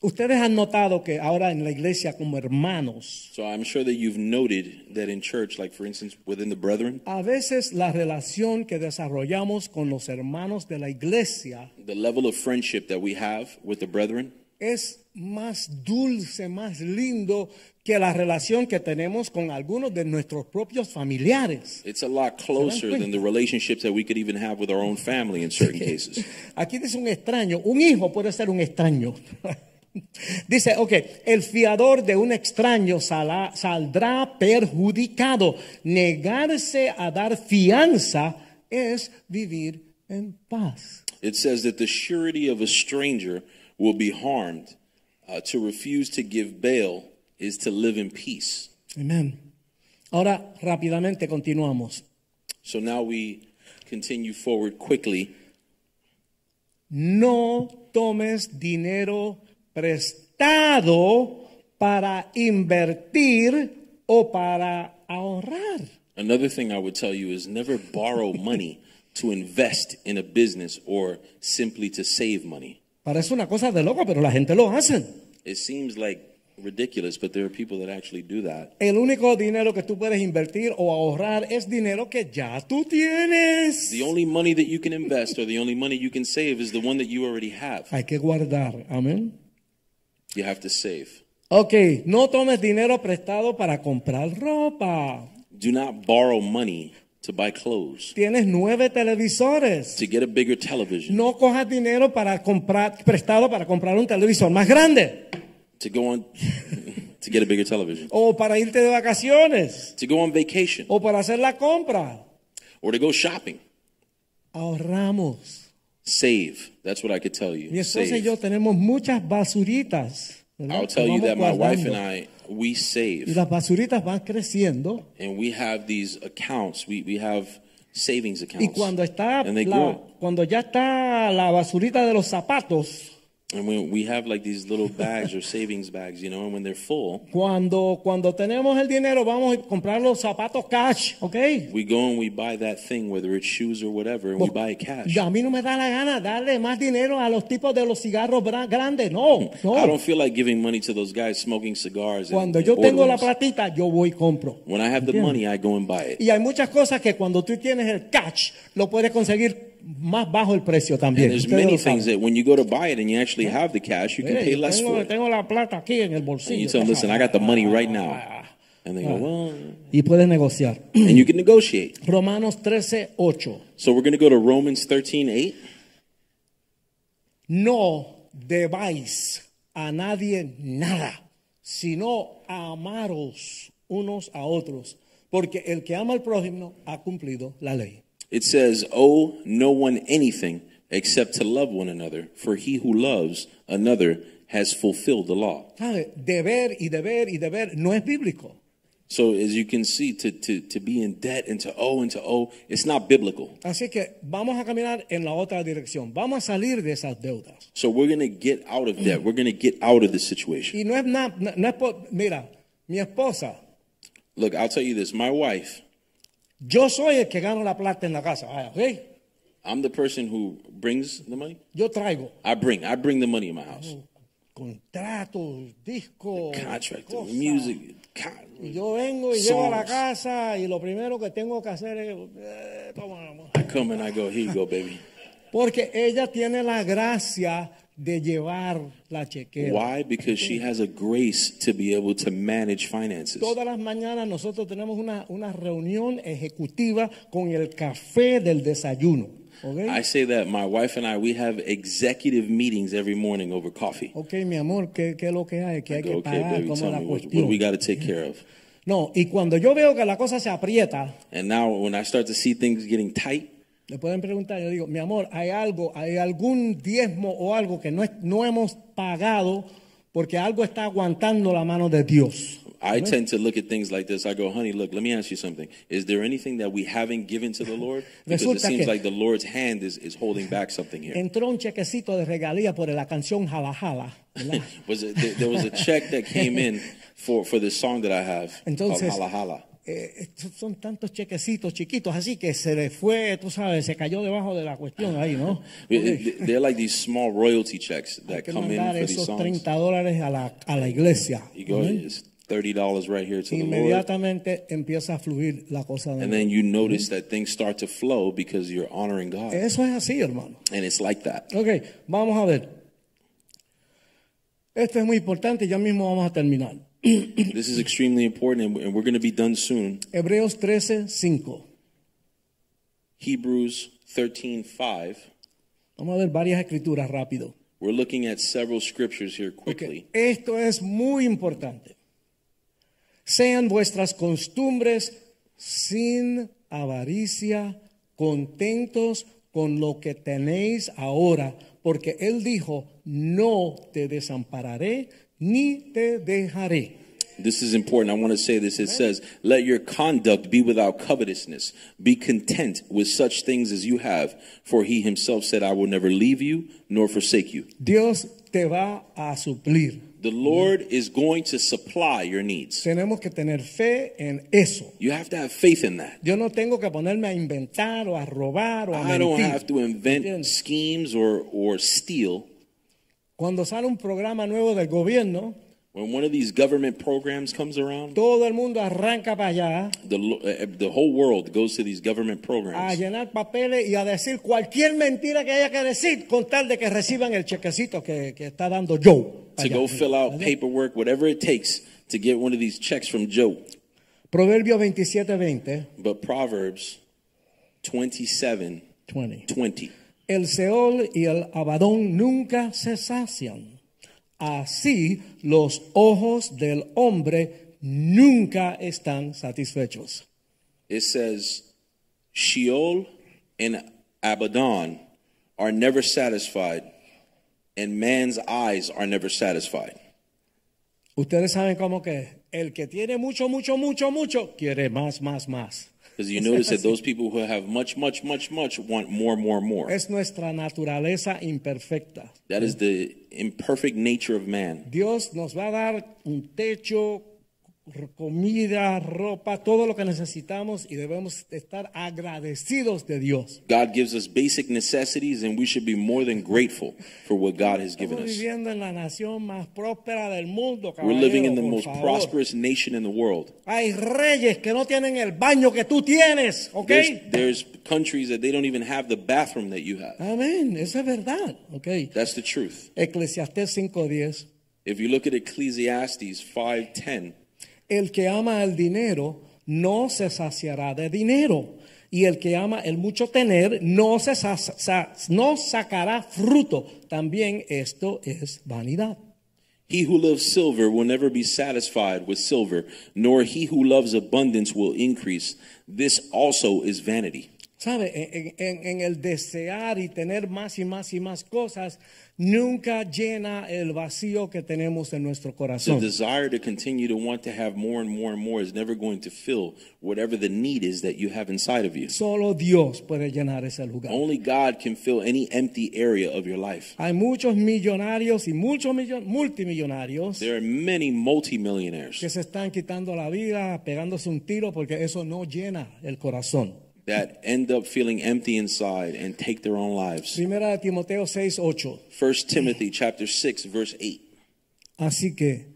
Ustedes han notado que ahora en la iglesia como hermanos, So I'm sure that you've noted that in church, like for instance, within the brethren, a veces la relación que desarrollamos con los hermanos de la iglesia the level of friendship that we have with the brethren es más dulce, más lindo que la relación que tenemos con algunos de nuestros propios familiares. It's a lot closer than the relationships that we could even have with our own family in certain cases. Aquí dice un extraño, un hijo puede ser un extraño. Dice, ok, el fiador de un extraño sala- saldrá perjudicado. Negarse a dar fianza es vivir en paz. It says that the surety of a stranger will be harmed. Uh, to refuse to give bail is to live in peace. Amén. Ahora rápidamente continuamos. So now we continue forward quickly. No tomes dinero prestado para invertir o para ahorrar. Another thing I would tell you is never borrow money to invest in a business or simply to save money. Parece una cosa de loco, pero la gente lo hace. It seems like ridiculous, but there are people that actually do that. El único dinero que tú puedes invertir o ahorrar es dinero que ya tú tienes. The only money that you can invest or the only money you can save is the one that you already have. Hay que guardar. Amén. You have to save. Ok, no tomes dinero prestado para comprar ropa. Do not borrow money to buy clothes, Tienes nueve televisores. to get a bigger television, No cojas dinero para comprar prestado para comprar un televisor más grande to go on to get a bigger television, o para irte de vacaciones to go on vacation, o para hacer la compra. or to go shopping. Ahorramos. Save. That's what I could tell you. Mi esposa y yo tenemos muchas basuritas. ¿verdad? I'll tell you that my wife and I we Y save, las basuritas van creciendo. and we have these accounts. We we have savings Y accounts, cuando está and they la- grow. cuando ya está la basurita de los zapatos, And we we have like these little bags or savings bags, you know. And when they're full, cuando cuando tenemos el dinero vamos a comprar los zapatos cash, ¿ok? we go and we buy that thing, whether it's shoes or whatever, and we buy it cash. Y a mí no me da la gana darle más dinero a los tipos de los cigarros grandes, no, I no. don't feel like giving money to those guys smoking cigars. and- Cuando and yo tengo la platita, yo voy y compro. When I have the money, I go and buy it. Y hay muchas cosas que cuando tú tienes el cash, lo puedes conseguir más bajo el precio también. And there's many things that when you go to buy it and you actually have the cash, you can pay less tengo, for it. tengo la plata aquí en el And bolsillo. you tell them, listen, I got the money right now. And they go, well, Y puedes negociar. and you can negotiate. Romanos 13, 8. So we're going to go to Romans 13, 8. No debáis a nadie nada, sino amaros unos a otros, porque el que ama al prójimo ha cumplido la ley. It says, owe no one anything except to love one another, for he who loves another has fulfilled the law. ¿Sabe? Deber y deber y deber no es bíblico. So as you can see, to, to, to be in debt and to owe and to owe, it's not biblical. Así que vamos a caminar en la otra dirección. Vamos a salir de esas deudas. So we're going to get out of debt. We're going to get out of this situation. Y no es nada, no es por, mira, mi esposa, Look, I'll tell you this. My wife, yo soy el que gano la plata en la casa, vaya, ¿ok? I'm the person who brings the money. Yo traigo I bring. I bring the money in my house. contratos, discos, Contract, music. Y yo vengo y llego a la casa y lo primero que tengo que hacer es, eh, toma. I come and I go, here you go, baby. porque ella tiene la gracia de llevar la chequera. Why? Because she has a grace to be able to manage finances. Todas las mañanas nosotros tenemos una, una reunión ejecutiva con el café del desayuno. ¿ok? I say that my wife and I, we have executive meetings every morning over coffee. Ok, mi amor, ¿qué, qué es lo que hay? ¿Qué hay go, que okay, pagar? baby, ¿Cómo la me what, what we got to take care of. No, y cuando yo veo que la cosa se aprieta, And now when I start to see things getting tight, le pueden preguntar, yo digo, mi amor, ¿hay algo, hay algún diezmo o algo que no, es- no hemos pagado porque algo está aguantando la mano de Dios? I tend to look at things like this. I go, honey, look, let me ask you something. Is there anything that we haven't given to the Lord? Because it seems like the Lord's hand is, is holding back something here. Entró un chequecito de regalía por la canción Jala Jala. Was it, there, there was a check that came in for, for this song that I have Entonces, called Hala Hala. Eh, estos son tantos chequecitos chiquitos, así que se le fue, tú sabes, se cayó debajo de la cuestión ahí, ¿no? They're like these small royalty checks Hay that que come in mandar for these esos songs. 30 dólares a la, a la iglesia. You go, it's thirty dollars right here to the Lord, Inmediatamente empieza a fluir la cosa de and then you notice that things start to flow because you're honoring God, Eso es así, hermano. and it's like that. Ok, vamos a ver. Esto es muy importante, ya mismo vamos a terminar. This is extremely important, and we're going to be done soon. Hebreos 13, 5. Hebrews thirteen five. Vamos a ver varias escrituras rápido. We're looking at several scriptures here quickly. Esto es muy importante. Sean vuestras costumbres sin avaricia, contentos con lo que tenéis ahora, porque Él dijo, no te desampararé ni te dejaré. This is important. I want to say this. It says, Let your conduct be without covetousness. Be content with such things as you have. For he himself said, I will never leave you nor forsake you. Dios te va a suplir. The Lord is going to supply your needs. Tenemos que tener fe en eso. You have to have faith in that. Yo no tengo que ponerme a inventar o a robar o a I don't have to invent schemes or, or steal. Cuando sale un programa nuevo del gobierno, When one of these government programs comes around, todo el mundo arranca para allá the, lo- uh, the whole world goes to these government a programs. llenar papeles y a decir cualquier mentira que haya que decir con tal de que reciban el chequecito que, que está dando Joe. To allá. go fill out paperwork, whatever it takes to get one of these checks from Joe. Proverbios 27, 20, But Proverbs 27 20. 20. El Seol y el Abadón nunca se sacian. Así los ojos del hombre nunca están satisfechos. It says, Sheol and Abaddon are never satisfied, and man's eyes are never satisfied. Ustedes saben cómo que el que tiene mucho, mucho, mucho, mucho, quiere más, más, más. Because you notice that those people who have much, much, much, much want more, more, more. Es nuestra naturaleza imperfecta. That is the imperfect nature of man. Dios nos va a dar un techo, comida, ropa, todo lo que necesitamos y debemos estar agradecidos de Dios. God gives us basic necessities, and we should be more than grateful for what God has given us. viviendo en la nación más próspera del mundo, We're living in the most favor. prosperous nation in the world. Hay reyes que no tienen el baño que tú tienes, ¿ok? There's, there's countries that they don't even have the bathroom that you have. Amén, eso es verdad, ¿ok? That's the truth. Eclesiastés 5.10 If you look at Ecclesiastes 5:10, El que ama el dinero no se saciará de dinero. Y el que ama el mucho tener no, se sa- no sacará fruto. También esto es vanidad. he who loves silver will never be satisfied with silver, nor he who loves abundance will increase. This also is vanity. ¿Sabe? En, en- en el desear y tener más y más y más cosas, nunca llena el vacío que tenemos en nuestro The corazón. desire to continue to want to have more and more and more is never going to fill whatever the need is that you have inside of you. Solo Dios puede llenar ese lugar. Only God can fill any empty area of your life. Hay muchos millonarios y muchos millo- multimillonarios There are many multimillionaires que se están quitando la vida, pegándose un tiro porque eso no llena el corazón. That end up feeling empty inside and take their own lives. Primera de Timoteo 6, 8. 1 Timothy chapter 6 verse 8. Así que,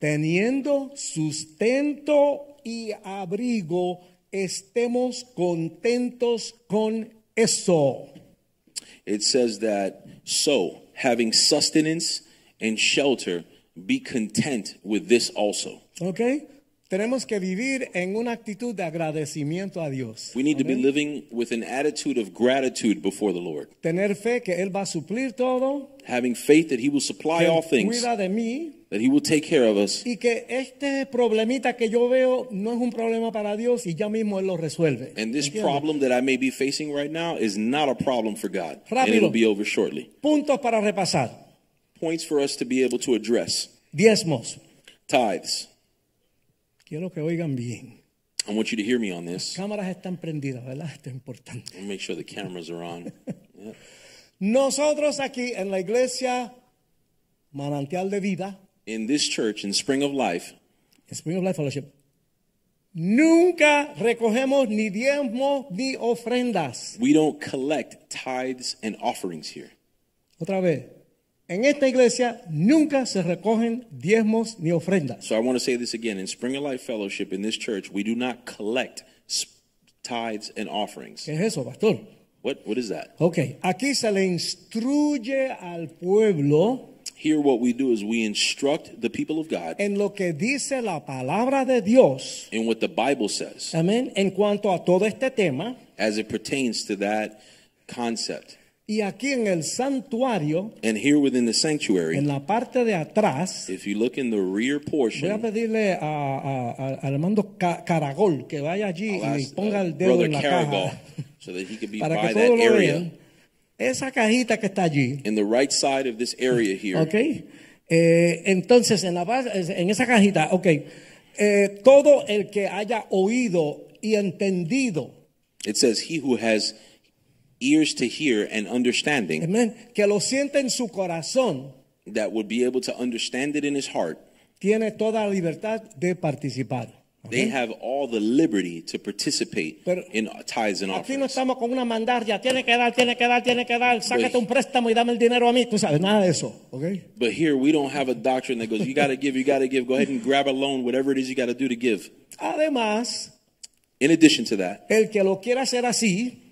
teniendo sustento y abrigo, estemos contentos con eso. It says that so having sustenance and shelter be content with this also. ¿Ok? Tenemos que vivir en una actitud de agradecimiento a Dios. We need to be Amén. living with an attitude of gratitude before the Lord, Tener fe que Él va a suplir todo, having faith that he will supply que all Él things, cuida de mí that he will take care of us, y que este problemita que yo veo no es un problema para Dios y ya mismo Él lo resuelve. and this ¿Entiendes? problem that I may be facing right now is not a problem for God, and Rápido. it'll be over shortly. Puntos para repasar. Points for us to be able to address. Diezmos. Tithes. Quiero que oigan bien. I want you to hear me on this. Cámaras están prendidas, ¿verdad? Esto es importante. I'll make sure the cameras are on. Yeah. Nosotros aquí en la iglesia Manantial de Vida, In this church, in Spring of Life, Spring of Life Fellowship, nunca recogemos ni diezmos ni ofrendas. we don't collect tithes and offerings here. Otra vez, en esta iglesia nunca se recogen diezmos ni ofrendas. So I want to say this again. In Spring of Life Fellowship, in this church, we do not collect tithes and offerings. ¿Qué es eso, pastor? What, what is that? Ok, aquí se le instruye al pueblo Here, what we do is we instruct the people of God en lo que dice la palabra de Dios. in what the Bible says Amén. En cuanto a todo este tema. as it pertains to that concept. Y aquí en el santuario, And here within the sanctuary, en la parte de atrás, if you look in the rear voy a portion, pedirle a, a- Caragol que vaya allí y ponga uh, el dedo en la Caragol caja so that he could be para by que that todos lo area. vean. Esa cajita que está allí, In the right side of this area here, ¿ok? Eh, entonces, en, la base- en esa cajita, ok, eh, todo el que haya oído y entendido, it says, He who has ears to hear and understanding, amén, que lo en su corazón, that would be able to understand it in his heart, tiene toda la libertad de participar. ¿ok? they have all the liberty to participate Pero in tithes and Aquí no offerings. estamos con una mandarria, tiene que dar, tiene que dar, tiene que dar, sácate un préstamo y dame el dinero a mí, tú sabes, nada de eso, ¿ok? But here we don't have a doctrine that goes, you got to give, you got to give, go ahead and grab a loan, whatever it is you got to do to give. Además, In addition to that, el que lo quiera hacer así,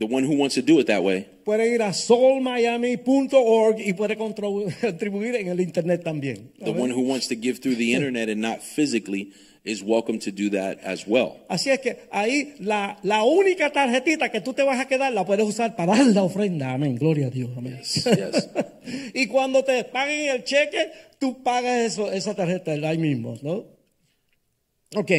the one who wants to do it that way puede ir a soulmiami.org y puede contribuir en el internet también. The one who wants to give through the internet and not physically is welcome to do that as well. Así es que ahí la, la única tarjetita que tú te vas a quedar la puedes usar para dar la ofrenda. Amén. Gloria a Dios. Amén. yes. y cuando te paguen el cheque, tú pagas eso, esa tarjeta ahí mismo, ¿no? Ok.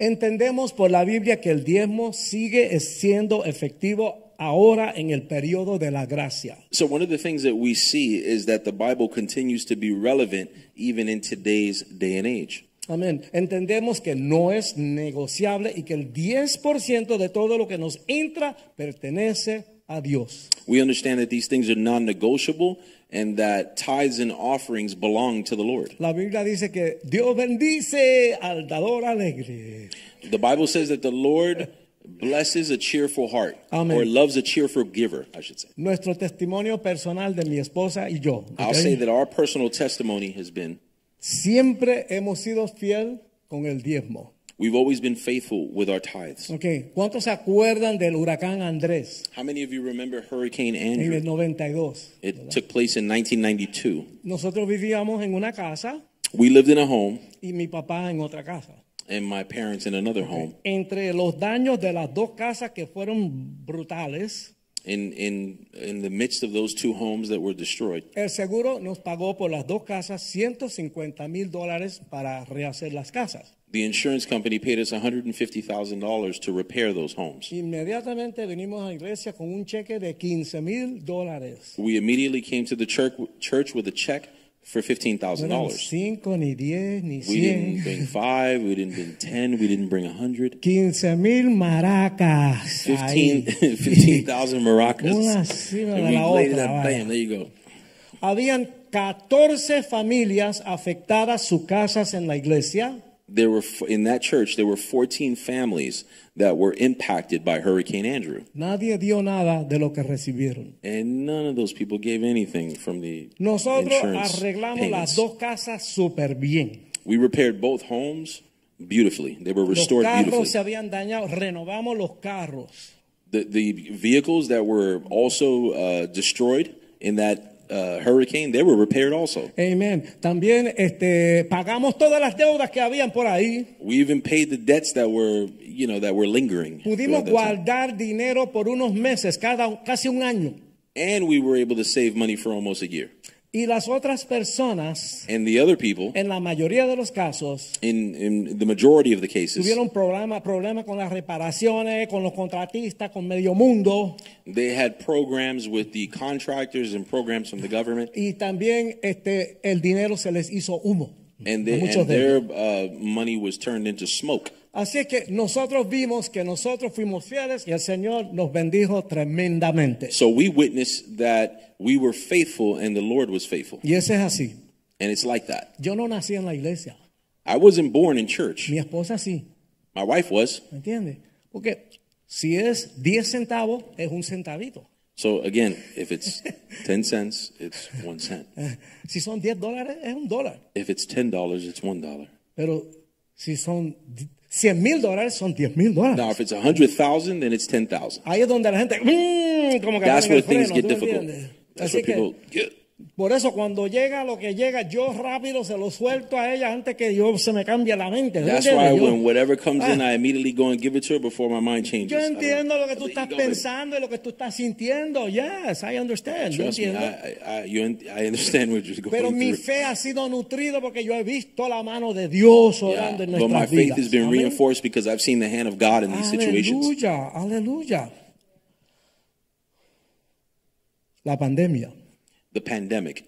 Entendemos por la Biblia que el diezmo sigue siendo efectivo ahora en el periodo de la gracia. So one of the things that we see is that the Bible continues to be relevant even in today's day and age. Amén. Entendemos que no es negociable y que el 10% de todo lo que nos entra pertenece a Dios. We understand that these things are non-negotiable and that tithes and offerings belong to the Lord. La Biblia dice que Dios bendice al dador alegre. The Bible says that the Lord blesses a cheerful heart Amen. or loves a cheerful giver, I should say. Nuestro testimonio personal de mi esposa y yo. I'll say that our personal testimony has been Siempre hemos sido fiel con el diezmo. We've always been faithful with our tithes. Ok, ¿Cuántos se acuerdan del huracán Andrés How many of you remember Hurricane en el Andrew? 92? It took place in 1992. Nosotros vivíamos en una casa We lived in a home y mi papá en otra casa. and my parents in another home. Entre los daños de las dos casas que fueron brutales, In, in, in the midst of those two homes that were destroyed, el seguro nos pagó por las dos casas 150 mil dólares para rehacer las casas. the insurance company paid us $150,000 to repair those homes. Inmediatamente venimos a la iglesia con un cheque de 15 mil dólares. We immediately came to the church, church with a check for $15,000. cinco, ni 10, ni We didn't bring five, we didn't bring 10, we didn't bring a 100. 15 mil maracas. 15 15,000 maracas. Una And de we la laid otra, up, bam, there you go. Habían 14 familias afectadas sus casas en la iglesia. There were, in that church, there were 14 families that were impacted by Hurricane Andrew. Nadie dio nada de lo que recibieron. And none of those people gave anything from the Nosotros insurance arreglamos payments. las dos casas súper bien. We repaired both homes beautifully. They were Los restored carros beautifully. se habían dañado, renovamos los carros. The, the vehicles that were also uh, destroyed in that uh, hurricane, they were repaired also. Amén. También este, pagamos todas las deudas que habían por ahí. We even paid the debts that were, you know, that were lingering. Pudimos guardar dinero por unos meses, cada, casi un año. And we were able to save money for almost a year. Y las otras personas, And the other people, en la mayoría de los casos, in, in the majority of the cases, tuvieron problemas problema con las reparaciones, con los contratistas, con medio mundo. They had programs with the contractors and programs from the government. Y también este, el dinero se les hizo humo. And, they, and their uh, money was turned into smoke. Así es que nosotros vimos que nosotros fuimos fieles y el Señor nos bendijo tremendamente. So we witnessed that we were faithful and the Lord was faithful. Y ese es así. And it's like that. Yo no nací en la iglesia. I wasn't born in church. Mi esposa sí. My wife was. ¿Me entiendes? Porque si es 10 centavos, es un centavito. So again, if it's 10 cents, it's one cent. Si son 10 dólares, es un dólar. If it's $10, it's $1. Pero si son 100 mil dólares, son 10 mil Now, if it's 100,000, then it's 10,000. Ahí es donde la gente, mm, como que That's where things freno, get difficult. That's Así where que, people get. Por eso cuando llega lo que llega, yo rápido se lo suelto a ella antes que yo se me cambie la mente. ¿tú That's why Yo- when whatever comes in, Ah. I immediately go and give it to her before my mind changes. Yo entiendo lo que tú estás pensando y lo que tú estás sintiendo. Yes, I understand. Yo Trust me. I, I, you, I understand what you're going Pero mi fe ha sido nutrido porque yo he visto la mano de Dios Yeah, orando en but my nuestras faith vidas. has been Amén. reinforced because I've seen the hand of God in these situations. Aleluya, aleluya. La pandemia. The pandemic.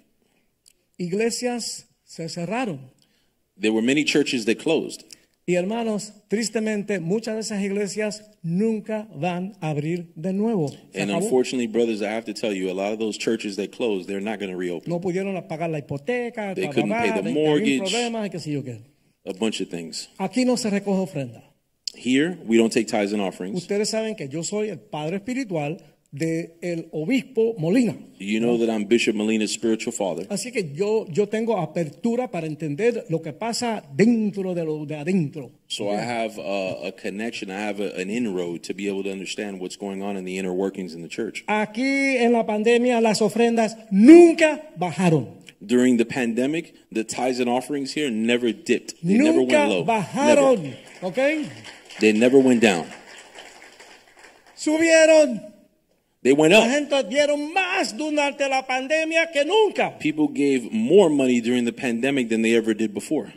Iglesias se cerraron. There were many churches that closed. Y hermanos, tristemente, muchas de esas iglesias nunca van a abrir de nuevo. Se And acabó. unfortunately, brothers, I have to tell you, a lot of those churches that closed, they're not going to reopen. No pudieron pagar la hipoteca, They couldn't pay the mortgage. problemas y qué sé yo qué. A bunch of things. Aquí no se recoge ofrenda. Here, we don't take tithes and offerings. Ustedes saben que yo soy el padre espiritual del obispo Molina. You know that I'm Bishop Molina's spiritual father. Así que yo, yo tengo apertura para entender lo que pasa dentro de lo de adentro. So I have a, a connection, I have a, an inroad to be able to understand what's going on in the inner workings in the church. Aquí en la pandemia las ofrendas nunca bajaron. During the pandemic, the tithes and offerings here never dipped. They never nunca went low. bajaron. Never. ¿Ok? They never went down. Subieron. They went La gente dieron más durante la pandemia que nunca. People gave more money during the pandemic than they ever did before.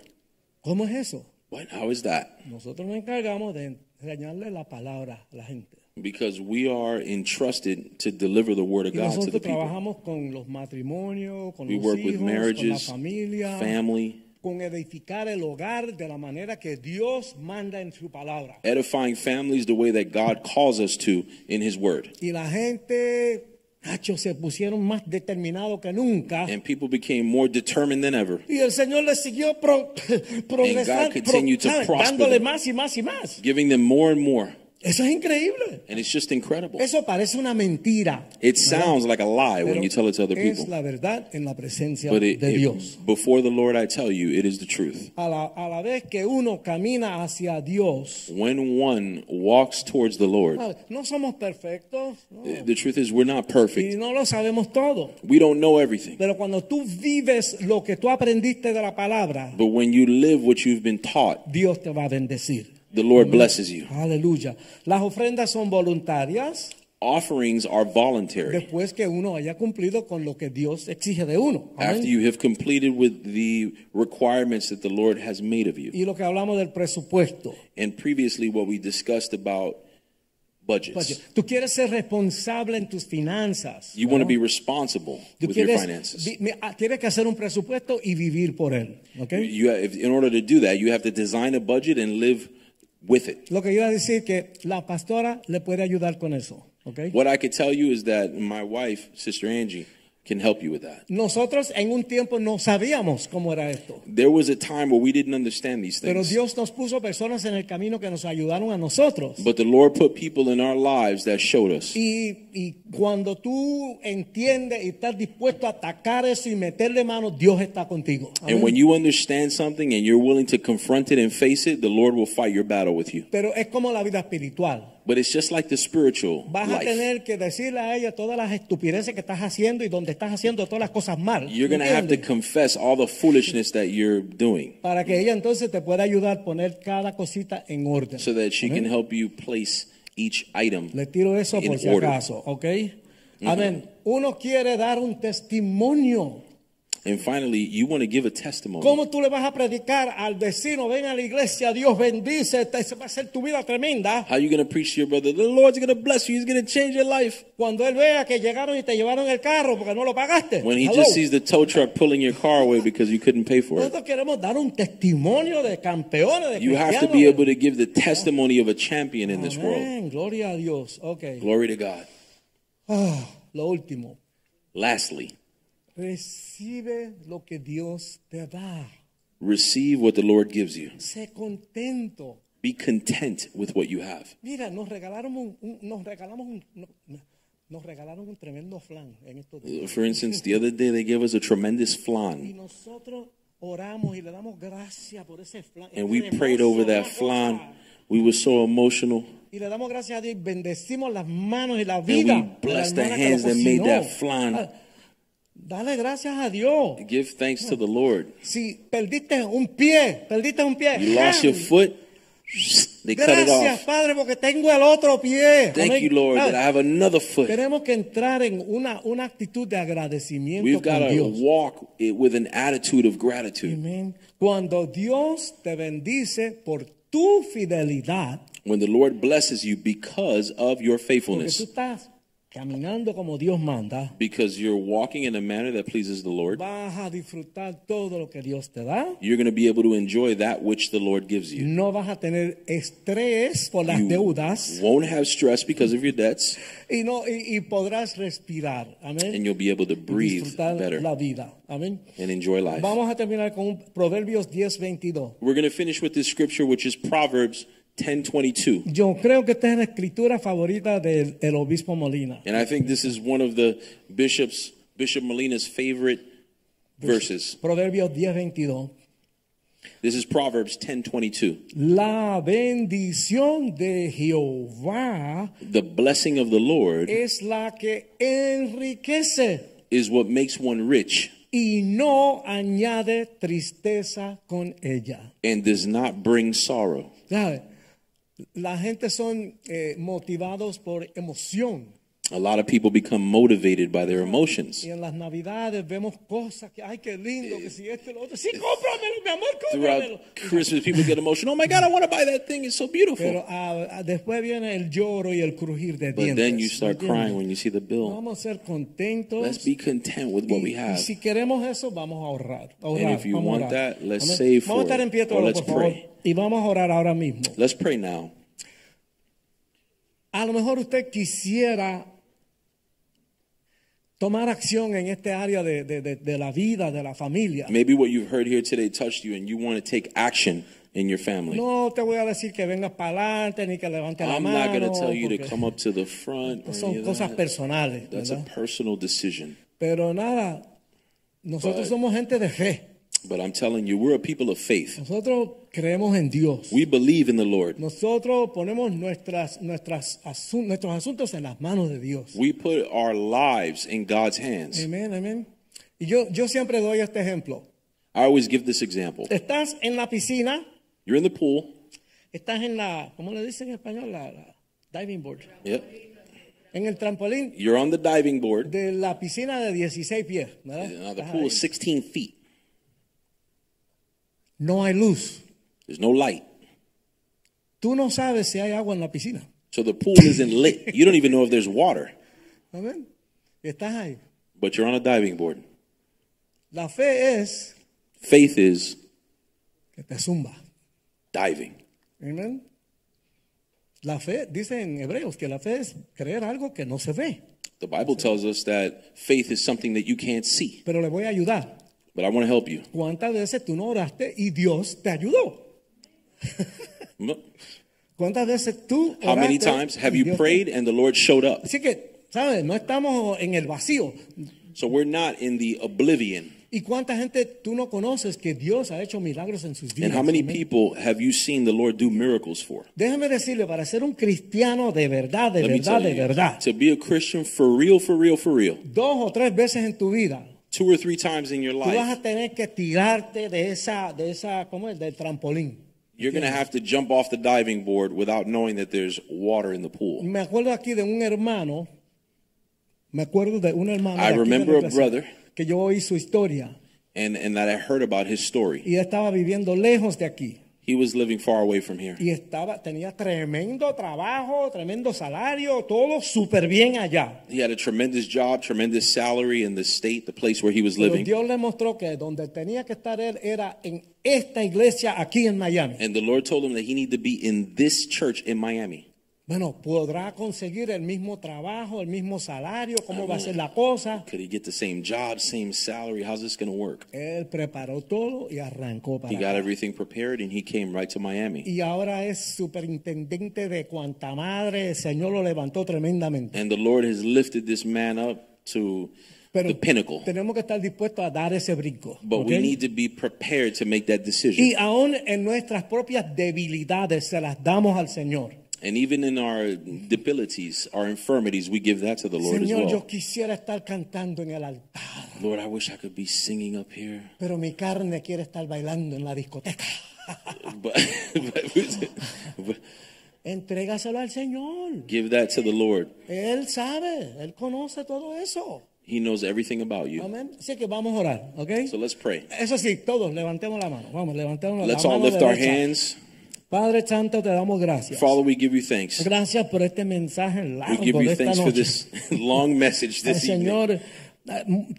¿Cómo es eso? What? How is that? Nosotros nos encargamos de enseñarle la palabra a la gente. Because we are entrusted to deliver the word of God to the people. trabajamos con los matrimonios, con We los work hijos, with con la marriages, familia, family, con edificar el hogar de la manera que Dios manda en su palabra. edifying families the way that God calls us to in His Word. Y la gente, Nacho, se pusieron más determinados que nunca. And people became more determined than ever. Y el Señor les siguió pro, progresando, prosper dándole them. más y más y más. giving them more and more. Eso es increíble. And it's just incredible. Eso parece una mentira. It sounds like a lie when Pero you tell it to other es people. la verdad en la presencia But it, de it- Dios. before the Lord, I tell you, it is the truth. A la, a la vez que uno camina hacia Dios, When one walks towards the Lord, no somos perfectos no. the truth is we're not y perfect. no lo sabemos todo. We don't know everything. Pero cuando tú vives lo que tú aprendiste de la palabra, But when you live what you've been taught, Dios te va a bendecir. The Lord blesses you. Aleluya. Las ofrendas son voluntarias Offerings are voluntary. después que uno haya cumplido con lo que Dios exige de uno. Amén. After you have completed with the requirements that the Lord has made of you. Y lo que hablamos del presupuesto. And previously, what we discussed about budgets. tú quieres ser responsable en tus finanzas. You ¿no? want to be responsible Tú with your finances. vi- ah, tienes que hacer un presupuesto y vivir por él. ¿ok? You have, in order to do that, you have to design a budget and live with it. Lo que iba a decir que la pastora le puede ayudar con eso. ¿ok? What I could tell you is that my wife, Sister Angie, can help you with that. Nosotros en un tiempo no sabíamos cómo era esto. There was a time where we didn't understand these Pero things. Dios nos puso personas en el camino que nos ayudaron a nosotros. But the Lord put people in our lives that showed us. Y, y cuando tú entiendes y estás dispuesto a atacar eso y meterle mano, Dios está contigo. Amén. And when you understand something and you're willing to confront it and face it, the Lord will fight your battle with you. Pero es como la vida espiritual. But it's just like the spiritual Vas a life. tener que decirle a ella todas las estupideces que estás haciendo y donde estás haciendo todas las cosas mal. You're going to have to confess all the foolishness that you're doing Para que ella entonces te pueda ayudar a poner cada cosita en orden. so that she can help you place each item. Le tiro eso in por si order. acaso, ¿ok? Amén. Uno quiere dar un testimonio. And finally, you want to give a testimony. ¿Cómo tú le vas a predicar al vecino? Ven a la iglesia, Dios bendice, esa va a ser tu vida tremenda. How you going to preach to your brother? The Lord's going to bless you. He's going to change your life. Cuando él vea que llegaron y te llevaron el carro porque no lo pagaste. When he Hello. just sees the tow truck pulling your car away because you couldn't pay for it. Nosotros queremos dar un testimonio de campeones, de You have to be able to give the testimony of a champion in this world. Gloria a Dios. Ok. Glory to God. Ah, lo último. Lastly, Recibe lo que Dios te da. receive what the Lord gives you. Sé contento. Be content with what you have. Mira, nos regalaron un, un- nos regalamos un, no- no- nos regalaron un tremendo flan en estos días. Uh, for instance, the other day they gave us a tremendous Y flan, nosotros oramos y le damos gracias por ese flan. and we prayed over that flan. We were so emotional, Y le damos gracias a Dios y bendecimos las manos y la and we blessed the hermana que lo hands that made that flan. Ah, Dale gracias a Dios. Give thanks to the Lord. Si perdiste un pie, perdiste un pie. You lost your foot, they cut it Gracias, off. Padre, porque tengo el otro pie. Thank Amén. you, Lord, that I have another foot. Tenemos que entrar en una, una actitud de agradecimiento We've got con to Dios. walk it with an attitude of gratitude. Amén. Cuando Dios te bendice por tu fidelidad, When the Lord blesses you because of your porque tú faithfulness, estás caminando como Dios manda, because you're walking in a manner that pleases the Lord, vas a disfrutar todo lo que Dios te da. you're going to be able to enjoy that which the Lord gives you. No vas a tener estrés por las You deudas won't have stress because of your debts, y, no, y, y podrás respirar. Amén. and you'll be able to Y breathe disfrutar better la vida. Amén. and enjoy life. Vamos a terminar con un Proverbios 10, 22. We're going to finish with this scripture, which is Proverbs 10:22, Yo creo que esta es la escritura favorita del el obispo Molina. and I think this is one of the bishops, Bishop Molina's favorite verses. Proverbios 10, 22. This is Proverbs 10:22. La bendición de Jehová The blessing of the Lord es la que enriquece is what makes one rich y no añade tristeza con ella. and does not bring sorrow. ¿Sabe? La gente son eh, motivados por emoción. A lot of people become motivated by their emotions. Y en las navidades vemos cosas que, ay, qué lindo, que si este, lo otro. Sí, cómpramelo, mi amor, cómpramelo. Throughout Christmas, people get emotional. Oh my God, I want to buy that thing. It's so beautiful. Pero ah, ah, después viene el lloro y el crujir de But then you start crying when you see the bill. Vamos a ser contentos. Let's be content with what we have. si queremos eso, vamos a ahorrar. a if you want that, let's save Vamos for estar it. en pie Or todos, let's por favor. pray. Y vamos a orar ahora mismo. Let's pray now. A lo mejor usted quisiera tomar acción en este área de, de- de- de la vida, de la familia. Maybe what you've heard here today touched you and you want to take action in your family. No te voy a decir que vengas para adelante ni que levante la I'm mano. not going to tell you to come up to the front. Son cosas that. personales. That's a ¿verdad? personal decision. Pero nada, nosotros But- somos gente de fe. But I'm telling you, we're a people of faith. Nosotros creemos en Dios. We believe in the Lord. Nosotros ponemos nuestras, nuestras asun- nuestros asuntos en las manos de Dios. We put our lives in God's hands. Amén, amén. Y yo, yo siempre doy este ejemplo. I always give this example. Estás en la piscina, You're in the pool. estás en la, ¿cómo le dicen en español? La, la diving board. Yep. En el trampolín You're on the diving board. de la piscina de 16 pies. ¿verdad? Now the Estás pool ahí. is 16 feet. No hay luz. There's no light. Tú no sabes si hay agua en la piscina. So the pool isn't lit. You don't even know if there's water, Amén. Estás ahí. but you're on a diving board. La fe es Faith is que te zumba. diving. Amén. La fe, dice en Hebreos que la fe es creer algo que no se ve. The Bible tells us that faith is something that you can't see. Pero le voy a ayudar. But I want to help you. ¿Cuántas veces tú no oraste y Dios te ayudó? ¿Cuántas veces tú How many times have y you Dios te- prayed and the Lord showed up? Así que, ¿sabes? No estamos en el vacío. So we're not in the oblivion. ¿Y cuánta gente tú no conoces que Dios ha hecho milagros en sus vidas? And how many Amén. people have you seen the Lord do miracles for? Déjeme decirle, para ser un cristiano de verdad, de Let me verdad, tell de you, verdad, to be a Christian for real, for real, for real, dos o tres veces en tu vida, two or three times in your tú vas life, a tener que tirarte de esa, de esa, ¿cómo es? Del trampolín. you're going to have to jump off the diving board without knowing that there's water in the pool. Me acuerdo aquí de un hermano, me acuerdo de un hermano I de aquí de remember a brother. que yo oí su historia And, and that I heard about his story. y estaba viviendo lejos de aquí He was living far away from here. y estaba tenía tremendo trabajo, tremendo salario, todo súper bien allá. He had a tremendous job, tremendous salary in the state, the place where he was Pero living. Dios le mostró que donde tenía que estar él era en esta iglesia aquí en Miami. And the Lord told him that he needed to be in this church in Miami. Bueno, podrá conseguir el mismo trabajo, el mismo salario, cómo va a ser la cosa. Could he get the same job, same salary? How's this going to work? Él preparó todo y arrancó para He got acá. everything prepared and he came right to Miami. Y ahora es superintendente de cuanta madre, el Señor lo levantó tremendamente. And the Lord has lifted this man up to Pero the pinnacle. tenemos que estar dispuestos a dar ese brinco. But ¿ok? we need to be prepared to make that Y decision. aún en nuestras propias debilidades se las damos al Señor. And even in our debilities, our infirmities, we give that to the Lord as Señor, yo quisiera estar cantando en el altar, Lord, I wish I could be singing up here. pero mi carne quiere estar bailando en la discoteca. But, but, but Entrégaselo al Señor. give that to the Lord. Él sabe, Él conoce todo eso. He knows everything about you. Amén. Así que vamos a orar, ¿ok? So let's pray. Eso sí, todos levantemos la mano. Vamos, levantemos Let's la all mano lift our hands. Padre Santo, te damos gracias. Father, we give you thanks. Gracias por este mensaje We largo give de you esta thanks for noche. this long message this evening. Señor,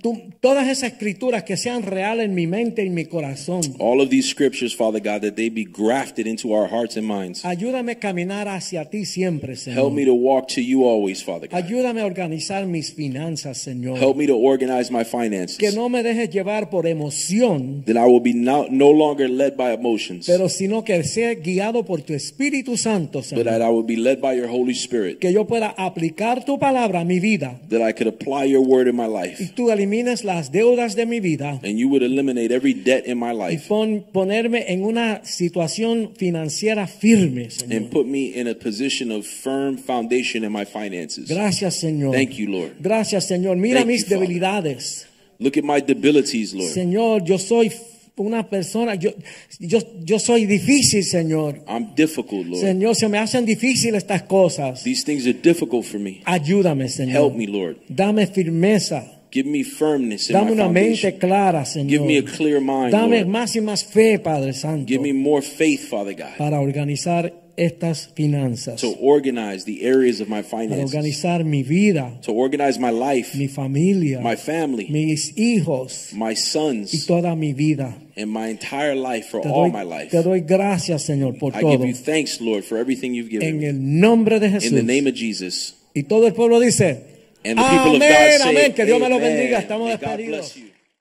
tú- todas esas escrituras que sean reales en mi mente y en mi corazón. All of these scriptures, Father God, that they be grafted into our hearts and minds. Ayúdame a caminar hacia ti siempre, Señor. Help me to walk to you always, Father God. Ayúdame a organizar mis finanzas, Señor. Help me to organize my Que finances. no me dejes llevar por emoción, That I will be no, no longer led by emotions, pero sino que sea guiado por tu Espíritu Santo, but Señor. that I will be led by your Holy Spirit. Que yo pueda aplicar tu palabra a mi vida That I could apply your word in my y life. tú elimines las deudas de mi vida And you would eliminate every debt in my y life. pon- ponerme en una situación financiera firme, Señor. And put me in a position of firm foundation in my finances. Gracias, Señor. Thank you, Lord. Gracias, Señor. Mira Thank mis you, Father. debilidades. Look at my debilities, Lord. Señor, yo soy una persona, yo, yo, yo soy difícil, Señor. I'm difficult, Lord. Señor, se me hacen difíciles estas cosas. These things are difficult for me. Ayúdame, Señor. Help me, Lord. Dame firmeza. Give me firmness in Dame my una mente foundation. clara, Señor. Give me a clear mind, Dame Lord. más y más fe, Padre Santo, Give me more faith, Father God, para organizar estas finanzas, to organize the areas of my para finances, organizar mi vida, to organize my life, mi familia, my family, mis hijos my y sons, toda mi vida. and my entire life for Te all doy, my life. te doy gracias, Señor, por I todo. give you thanks, Lord, for everything you've given En me. el nombre de Jesús. In the name of Jesus. Y todo el pueblo dice, Amén, amén, que Dios me lo bendiga, estamos despedidos.